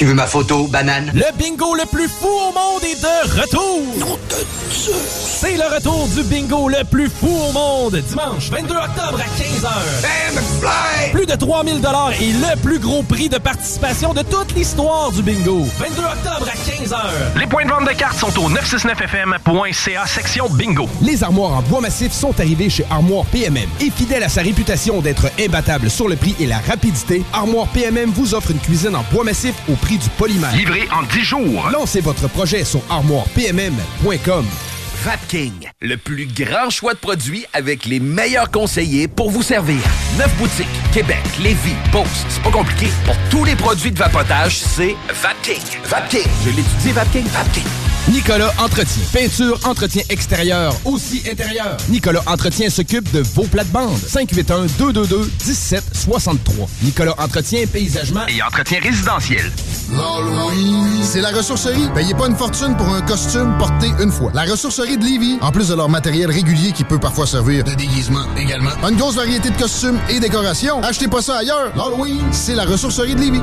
Tu veux ma photo, banane? Le bingo le plus fou au monde est de retour! C'est le retour du bingo le plus fou au monde, dimanche 22 octobre à 15h. Plus de 3000 dollars et le plus gros prix de participation de toute l'histoire du bingo. 22 octobre à 15h. Les points de vente de cartes sont au 969fm.ca section bingo. Les armoires en bois massif sont arrivées chez Armoire PMM. Et fidèle à sa réputation d'être imbattable sur le prix et la rapidité, Armoire PMM vous offre une cuisine en bois massif au prix du polymère. Livré en 10 jours. Lancez votre projet sur armoirepmm.com. Vapking, le plus grand choix de produits avec les meilleurs conseillers pour vous servir. Neuf boutiques, Québec, Lévis, Beauce, c'est pas compliqué. Pour tous les produits de vapotage, c'est Vapking. Vapking, je l'étudie, Vapking, Vapking. Nicolas Entretien. Peinture, entretien extérieur, aussi intérieur. Nicolas Entretien s'occupe de vos plates-bandes. 581-222-1763. Nicolas Entretien, paysagement Et entretien résidentiel. C'est la ressourcerie. Payez pas une fortune pour un costume porté une fois. La ressourcerie de Lévis, en plus de leur matériel régulier qui peut parfois servir de déguisement également. Une grosse variété de costumes et décorations. Achetez pas ça ailleurs. L'Halloween, c'est la ressourcerie de Lévis.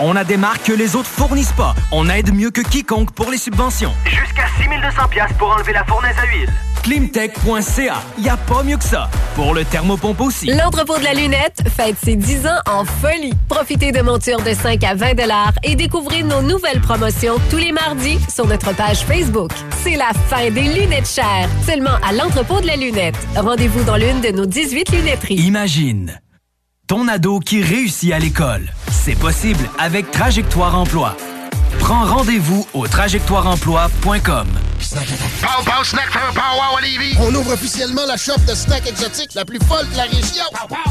On a des marques que les autres fournissent pas. On aide mieux que quiconque pour les subventions. Jusqu'à 6200 pièces pour enlever la fournaise à huile. Climtech.ca. Y a pas mieux que ça. Pour le thermopompe aussi. L'entrepôt de la lunette fête ses 10 ans en folie. Profitez de montures de 5 à 20 et découvrez nos nouvelles promotions tous les mardis sur notre page Facebook. C'est la fin des lunettes chères. Seulement à l'entrepôt de la lunette. Rendez-vous dans l'une de nos 18 lunetteries. Imagine ton ado qui réussit à l'école. C'est possible avec Trajectoire Emploi. Prends rendez-vous au trajectoireemploi.com. On ouvre officiellement la shop de snacks exotiques la plus folle de la région.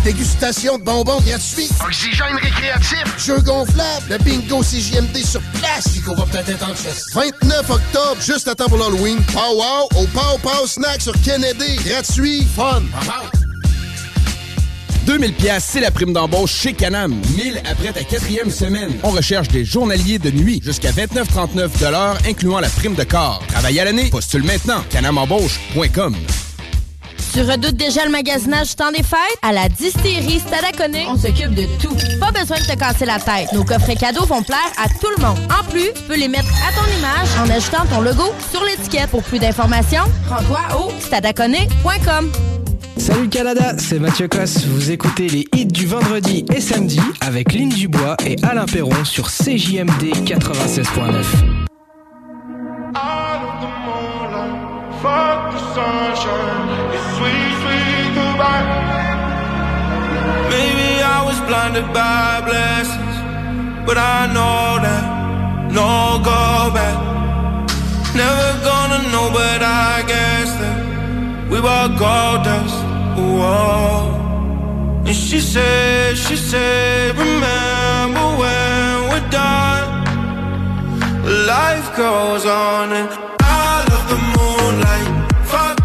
Dégustation de bonbons gratuits. Oxygène récréatif. Jeux gonflables. Le bingo CJMD sur place. Qu'on va peut-être être en chest. 29 octobre, juste à temps pour l'Halloween. Pow Wow au Pow Pow Snack sur Kennedy. Gratuit. Fun. 2000 pièces, c'est la prime d'embauche chez Canam. 1000 après ta quatrième semaine. On recherche des journaliers de nuit jusqu'à 29,39 de l'heure, incluant la prime de corps. Travail à l'année, postule maintenant. canamembauche.com. Tu redoutes déjà le magasinage du temps des fêtes? À la distillerie Stadaconé, on s'occupe de tout. Pas besoin de te casser la tête. Nos coffrets cadeaux vont plaire à tout le monde. En plus, tu peux les mettre à ton image en ajoutant ton logo sur l'étiquette. Pour plus d'informations, rends-toi au stadaconé.com. Salut Canada, c'est Mathieu Cosse. Vous écoutez les hits du vendredi et samedi avec Lynn Dubois et Alain Perron sur CJMD 96.9. Fuck the sunshine, it's sweet, sweet goodbye. Maybe I was blinded by blessings, but I know that no go back. Never gonna know, but I guess that we were gold dust. Whoa. And she said, she said, remember when we're done. Life goes on and I love the moonlight. Fuck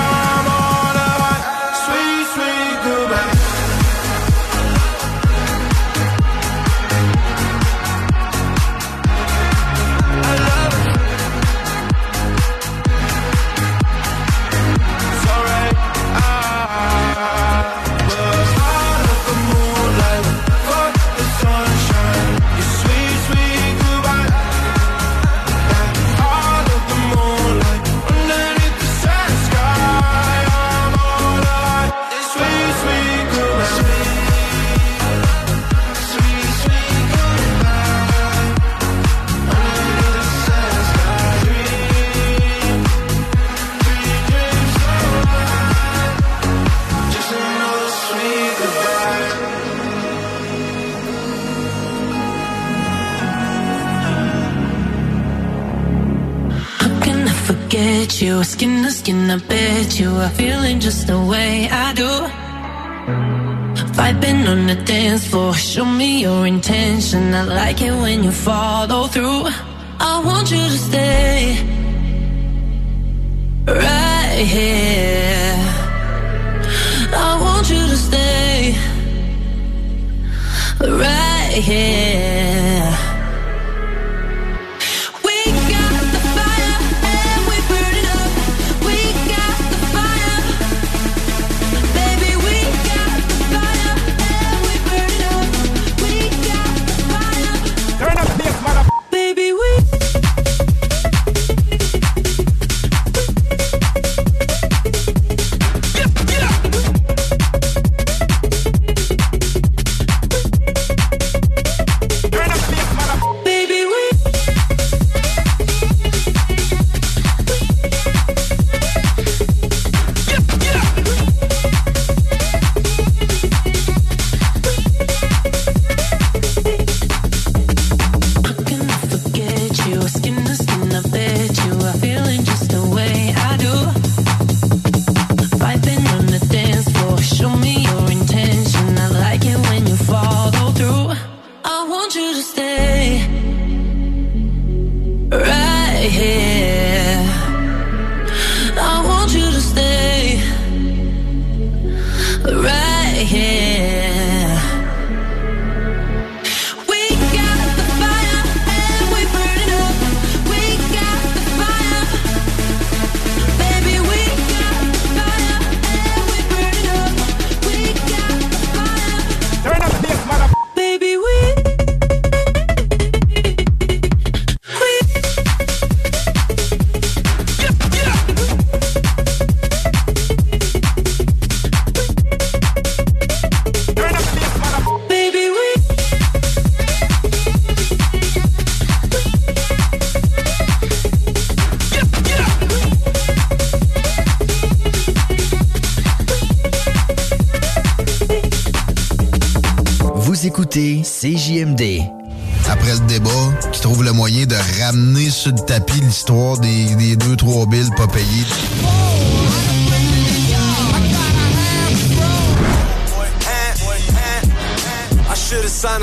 You? Skin to skin, I bet you are feeling just the way I do. Vibing on the dance floor, show me your intention. I like it when you follow through. I want you to stay right here. I want you to stay right here. skin to skin, I bet you are feeling just the way I do.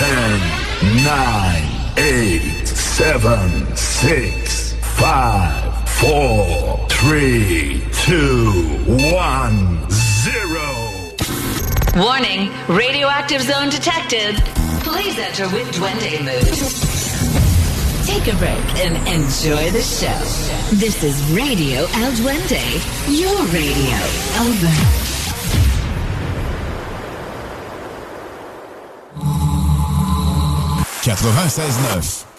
10, 9, 8, 7, 6, 5, 4, 3, 2, 1, 0. Warning, radioactive zone detected. Please enter with Duende mood. Take a break and enjoy the show. This is Radio El Duende, your radio. Over. 96.9.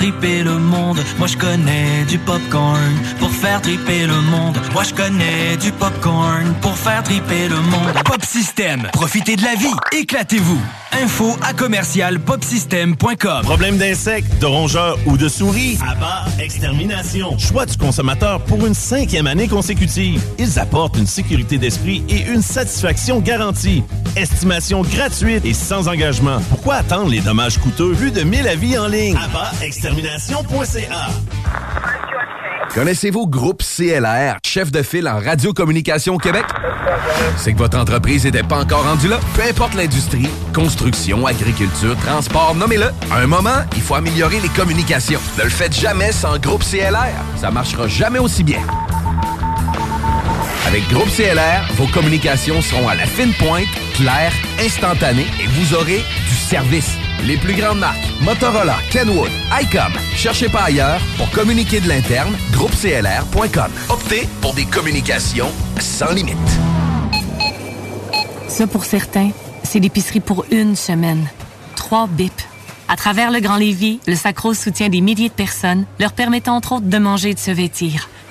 triper le monde. Moi je connais du popcorn pour faire triper le monde. Moi je connais du popcorn pour faire triper le monde. Pop System, profitez de la vie, éclatez-vous. Info à commercial popsystem.com. Problème d'insectes, de rongeurs ou de souris? Abat Extermination. Choix du consommateur pour une cinquième année consécutive. Ils apportent une sécurité d'esprit et une satisfaction garantie. Estimation gratuite et sans engagement. Pourquoi attendre les dommages coûteux? Plus de 1000 avis en ligne? Abatextermination.ca Connaissez-vous Groupe CLR, chef de file en radiocommunication au Québec? C'est que votre entreprise n'était pas encore rendue là? Peu importe l'industrie, construction, agriculture, transport, nommez-le. À un moment, il faut améliorer les communications. Ne le faites jamais sans Groupe CLR. Ça marchera jamais aussi bien. Avec Groupe CLR, vos communications seront à la fine pointe, claires, instantanées et vous aurez du service. Les plus grandes marques, Motorola, Kenwood, ICOM. Cherchez pas ailleurs pour communiquer de l'interne, groupeclr.com. Optez pour des communications sans limite. Ça, pour certains, c'est l'épicerie pour une semaine. Trois bips. À travers le Grand Lévis, le Sacro soutient des milliers de personnes, leur permettant entre autres de manger et de se vêtir.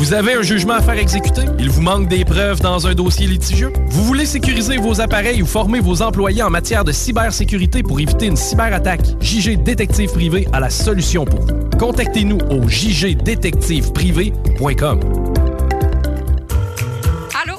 Vous avez un jugement à faire exécuter? Il vous manque des preuves dans un dossier litigieux? Vous voulez sécuriser vos appareils ou former vos employés en matière de cybersécurité pour éviter une cyberattaque? JG Détective Privé a la solution pour vous. Contactez-nous au jgdétectiveprivé.com.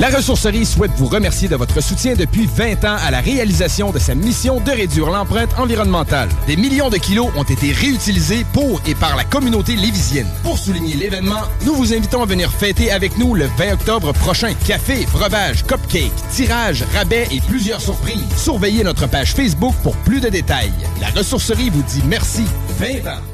La Ressourcerie souhaite vous remercier de votre soutien depuis 20 ans à la réalisation de sa mission de réduire l'empreinte environnementale. Des millions de kilos ont été réutilisés pour et par la communauté lévisienne. Pour souligner l'événement, nous vous invitons à venir fêter avec nous le 20 octobre prochain. Café, breuvage, cupcake, tirage, rabais et plusieurs surprises. Surveillez notre page Facebook pour plus de détails. La Ressourcerie vous dit merci. 20 ans.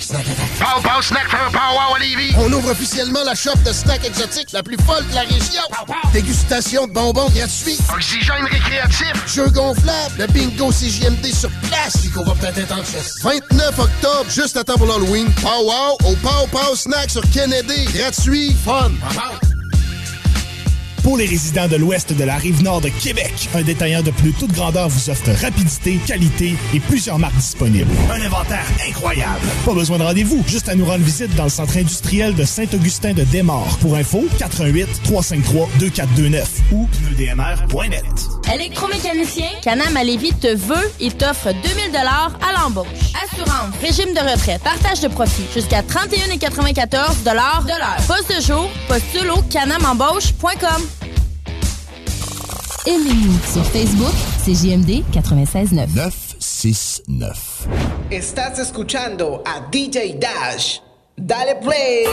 Pow Pow Snack for a Pow Wow à Lévis. On ouvre officiellement la shop de snacks exotiques la plus folle de la région. Dégustation de bonbons gratuits. Oxygène récréatif. Jeux gonflables. Le bingo CJMD sur place. Puis qu'on va peut-être être en chess. 29 octobre, juste à temps pour l'Halloween. Pow Wow au Pow Pow Snack sur Kennedy. Gratuit, fun. Pour les résidents de l'ouest de la rive nord de Québec, un détaillant de plus toute grandeur vous offre rapidité, qualité et plusieurs marques disponibles. Un inventaire incroyable. Pas besoin de rendez-vous, juste à nous rendre visite dans le centre industriel de Saint-Augustin de Desmaures. Pour info, 88 353 2429 ou pneudmr.net. Électromécanicien, Canam à Lévis te veut et t'offre 2000 à l'embauche. Assurance, régime de retraite, partage de profit jusqu'à 31,94 de l'heure. Poste de jour, postule au canamembauche.com. Aimez-nous sur Facebook, c'est JMD 96.9. 969. Estás escuchando a DJ Dash. Dale play.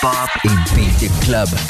Hip-hop et beat club.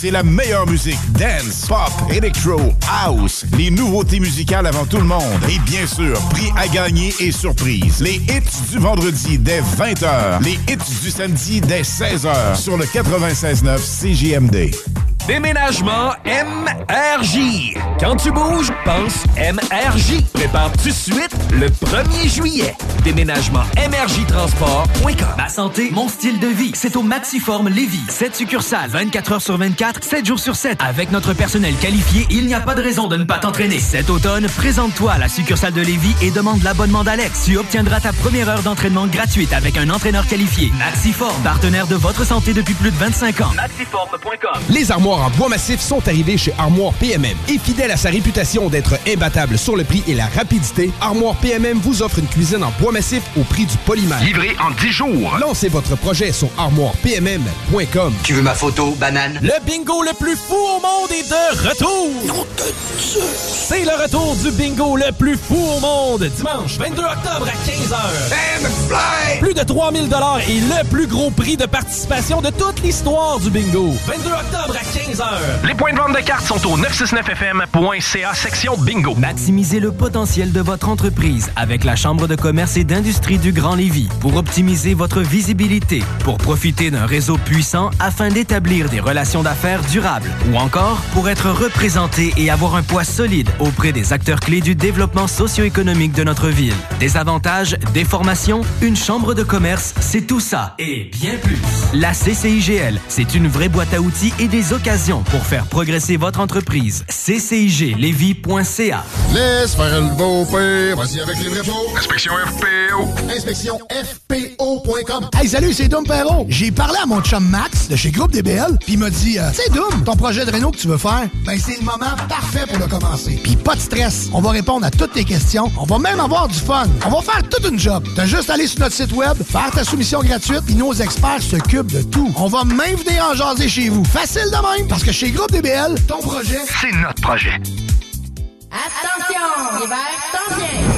c'est la meilleure musique. Dance, pop, electro, house. Les nouveautés musicales avant tout le monde. Et bien sûr, prix à gagner et surprise. Les hits du vendredi dès 20h. Les hits du samedi dès 16h sur le 96.9 CJMD. Déménagement MRJ. Quand tu bouges, pense MRJ. Prépare tout de suite le 1er juillet. Déménagement MRJtransport.com. Ma santé, mon style de vie. C'est au Maxiform Lévis. 7 succursales, 24 heures sur 24, 7 jours sur 7. Avec notre personnel qualifié, il n'y a pas de raison de ne pas t'entraîner. Cet automne, présente-toi à la succursale de Lévis et demande l'abonnement d'Alex. Tu obtiendras ta première heure d'entraînement gratuite avec un entraîneur qualifié. Maxiform, partenaire de votre santé depuis plus de 25 ans. Maxiform.com. Les armoires en bois massif sont arrivées chez Armoire PMM. Et fidèle à sa réputation d'être imbattable sur le prix et la rapidité, Armoire PMM vous offre une cuisine en bois massif au prix du polymère. Livré en 10 jours. Lancez votre projet sur armoirepmm.com. Tu veux ma photo, banane? Le bingo le plus fou au monde est de retour! C'est le retour du bingo le plus fou au monde! Dimanche 22 octobre à 15h. Plus de 3000 et le plus gros prix de participation de toute l'histoire du bingo. 22 octobre à 15h. Les points de vente de cartes sont au 969fm.ca section bingo. Maximisez le potentiel de votre entreprise avec la Chambre de commerce d'industrie du Grand Lévis pour optimiser votre visibilité, pour profiter d'un réseau puissant afin d'établir des relations d'affaires durables ou encore pour être représenté et avoir un poids solide auprès des acteurs clés du développement socio-économique de notre ville. Des avantages, des formations, une chambre de commerce, c'est tout ça et bien plus. La CCIGL, c'est une vraie boîte à outils et des occasions pour faire progresser votre entreprise. CCIGLevy.ca Laisse faire le. Vas-y avec les vrais. Inspection FPO. Inspection FPO.com. Hey, salut, c'est Dom Perrault. J'ai parlé à mon chum Max de chez Groupe DBL, puis il m'a dit, euh, c'est Dom, ton projet de réno que tu veux faire, ben c'est le moment parfait pour le commencer. Puis pas de stress, on va répondre à toutes tes questions, on va même avoir du fun. On va faire toute une job. T'as juste à aller sur notre site web, faire ta soumission gratuite, puis nos experts s'occupent de tout. On va même venir en jaser chez vous. Facile de même, parce que chez Groupe DBL, ton projet, C'est notre projet. Attention! L'hiver s'en vient!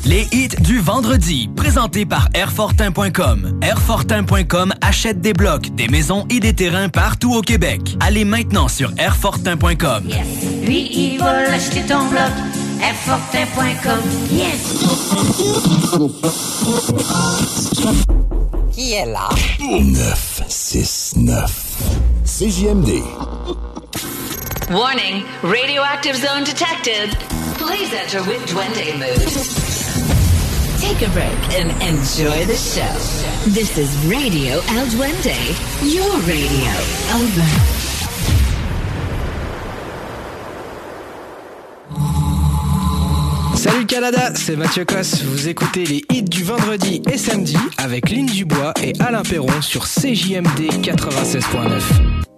neige. 581 986 3443. Les hits du vendredi, présentés par Airfortin.com. Airfortin.com achète des blocs, des maisons et des terrains partout au Québec. Allez maintenant sur Airfortin.com. Lui, il va acheter ton bloc. Airfortin.com. Yes! Qui est là? 969. CJMD. Warning, radioactive zone detected. Please enter with Duende mood. Take a break and enjoy the show. This is Radio El Duende, your radio. Over. Salut Canada, c'est Mathieu Cosse. Vous écoutez les hits du vendredi et samedi avec Lynn Dubois et Alain Perron sur CJMD 96.9.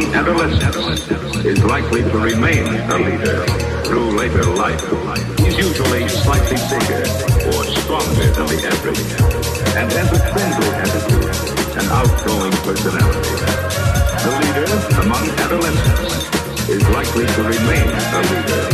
young adolescent is likely to remain a leader through later life. He's usually slightly bigger or stronger than the average and has a friendly attitude and outgoing personality. The leader among adolescents is likely to remain a leader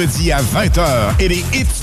vendredi à 20h et les hits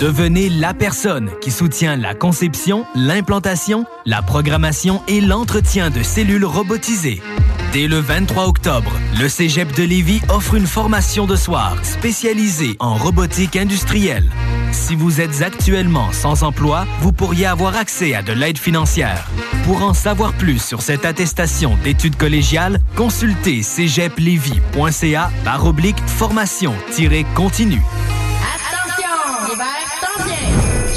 Devenez la personne qui soutient la conception, l'implantation, la programmation et l'entretien de cellules robotisées. Dès le 23 octobre, le Cégep de Lévis offre une formation de soir spécialisée en robotique industrielle. Si vous êtes actuellement sans emploi, vous pourriez avoir accès à de l'aide financière. Pour en savoir plus sur cette attestation d'études collégiales, consultez cégeplevy.ca par oblique formation-continue.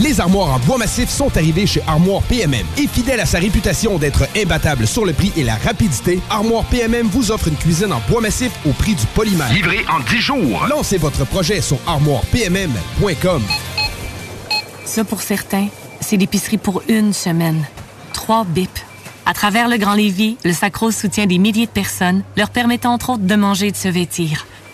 neige. 581 986 3443. Les armoires en bois massif sont arrivées chez Armoire PMM. Et fidèle à sa réputation d'être imbattable sur le prix et la rapidité, Armoire PMM vous offre une cuisine en bois massif au prix du polymère. Livré en 10 jours. Lancez votre projet sur armoirepmm.com. Ça, pour certains, c'est l'épicerie pour une semaine. Trois bips. À travers le Grand Lévis, le Sacro soutient des milliers de personnes, leur permettant entre autres de manger et de se vêtir.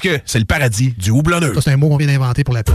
que c'est le paradis du houblonneux. Ça, c'est un mot qu'on vient d'inventer pour la pub.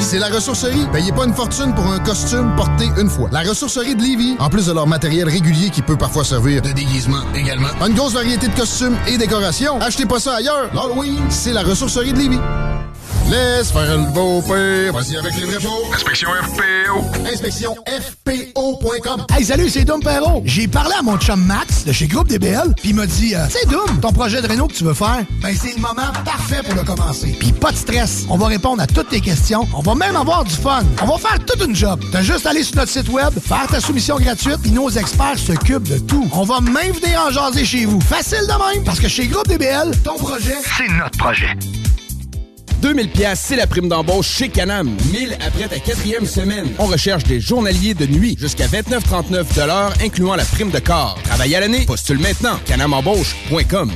C'est la ressourcerie. Payez pas une fortune pour un costume porté une fois. La ressourcerie de Lévis, en plus de leur matériel régulier qui peut parfois servir de déguisement également. Une grosse variété de costumes et décorations. Achetez pas ça ailleurs. L'Halloween, c'est la ressourcerie de Lévis. Laisse faire le beau père. Vas-y avec les vrais pots. Inspection FPO. Inspection FPO.com. Hey, salut, c'est Dom Perrault. J'ai parlé à mon chum Max de chez Groupe DBL, puis il m'a dit euh, C'est Dom, ton projet de réno que tu veux faire, ben c'est le moment parfait pour le commencer. Puis pas de stress, on va répondre à toutes tes questions, on va même avoir du fun. On va faire toute une job. T'as juste à aller sur notre site web, faire ta soumission gratuite, puis nos experts s'occupent de tout. On va même venir en jaser chez vous. Facile de même, parce que chez Groupe DBL, ton projet, C'est notre projet. 2000 pièces, c'est la prime d'embauche chez Canam. 1000 après ta quatrième semaine. On recherche des journaliers de nuit jusqu'à 29,39 de l'heure, incluant la prime de corps. Travail à l'année, postule maintenant. canamembauche.com.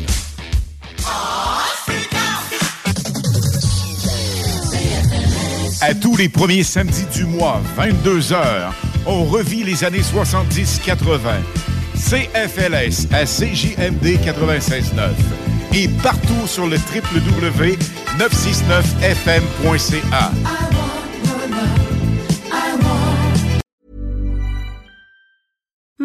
À tous les premiers samedis du mois, 22h, on revit les années 70-80. CFLS à CJMD 96.9 et partout sur le www.969fm.ca.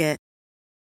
It.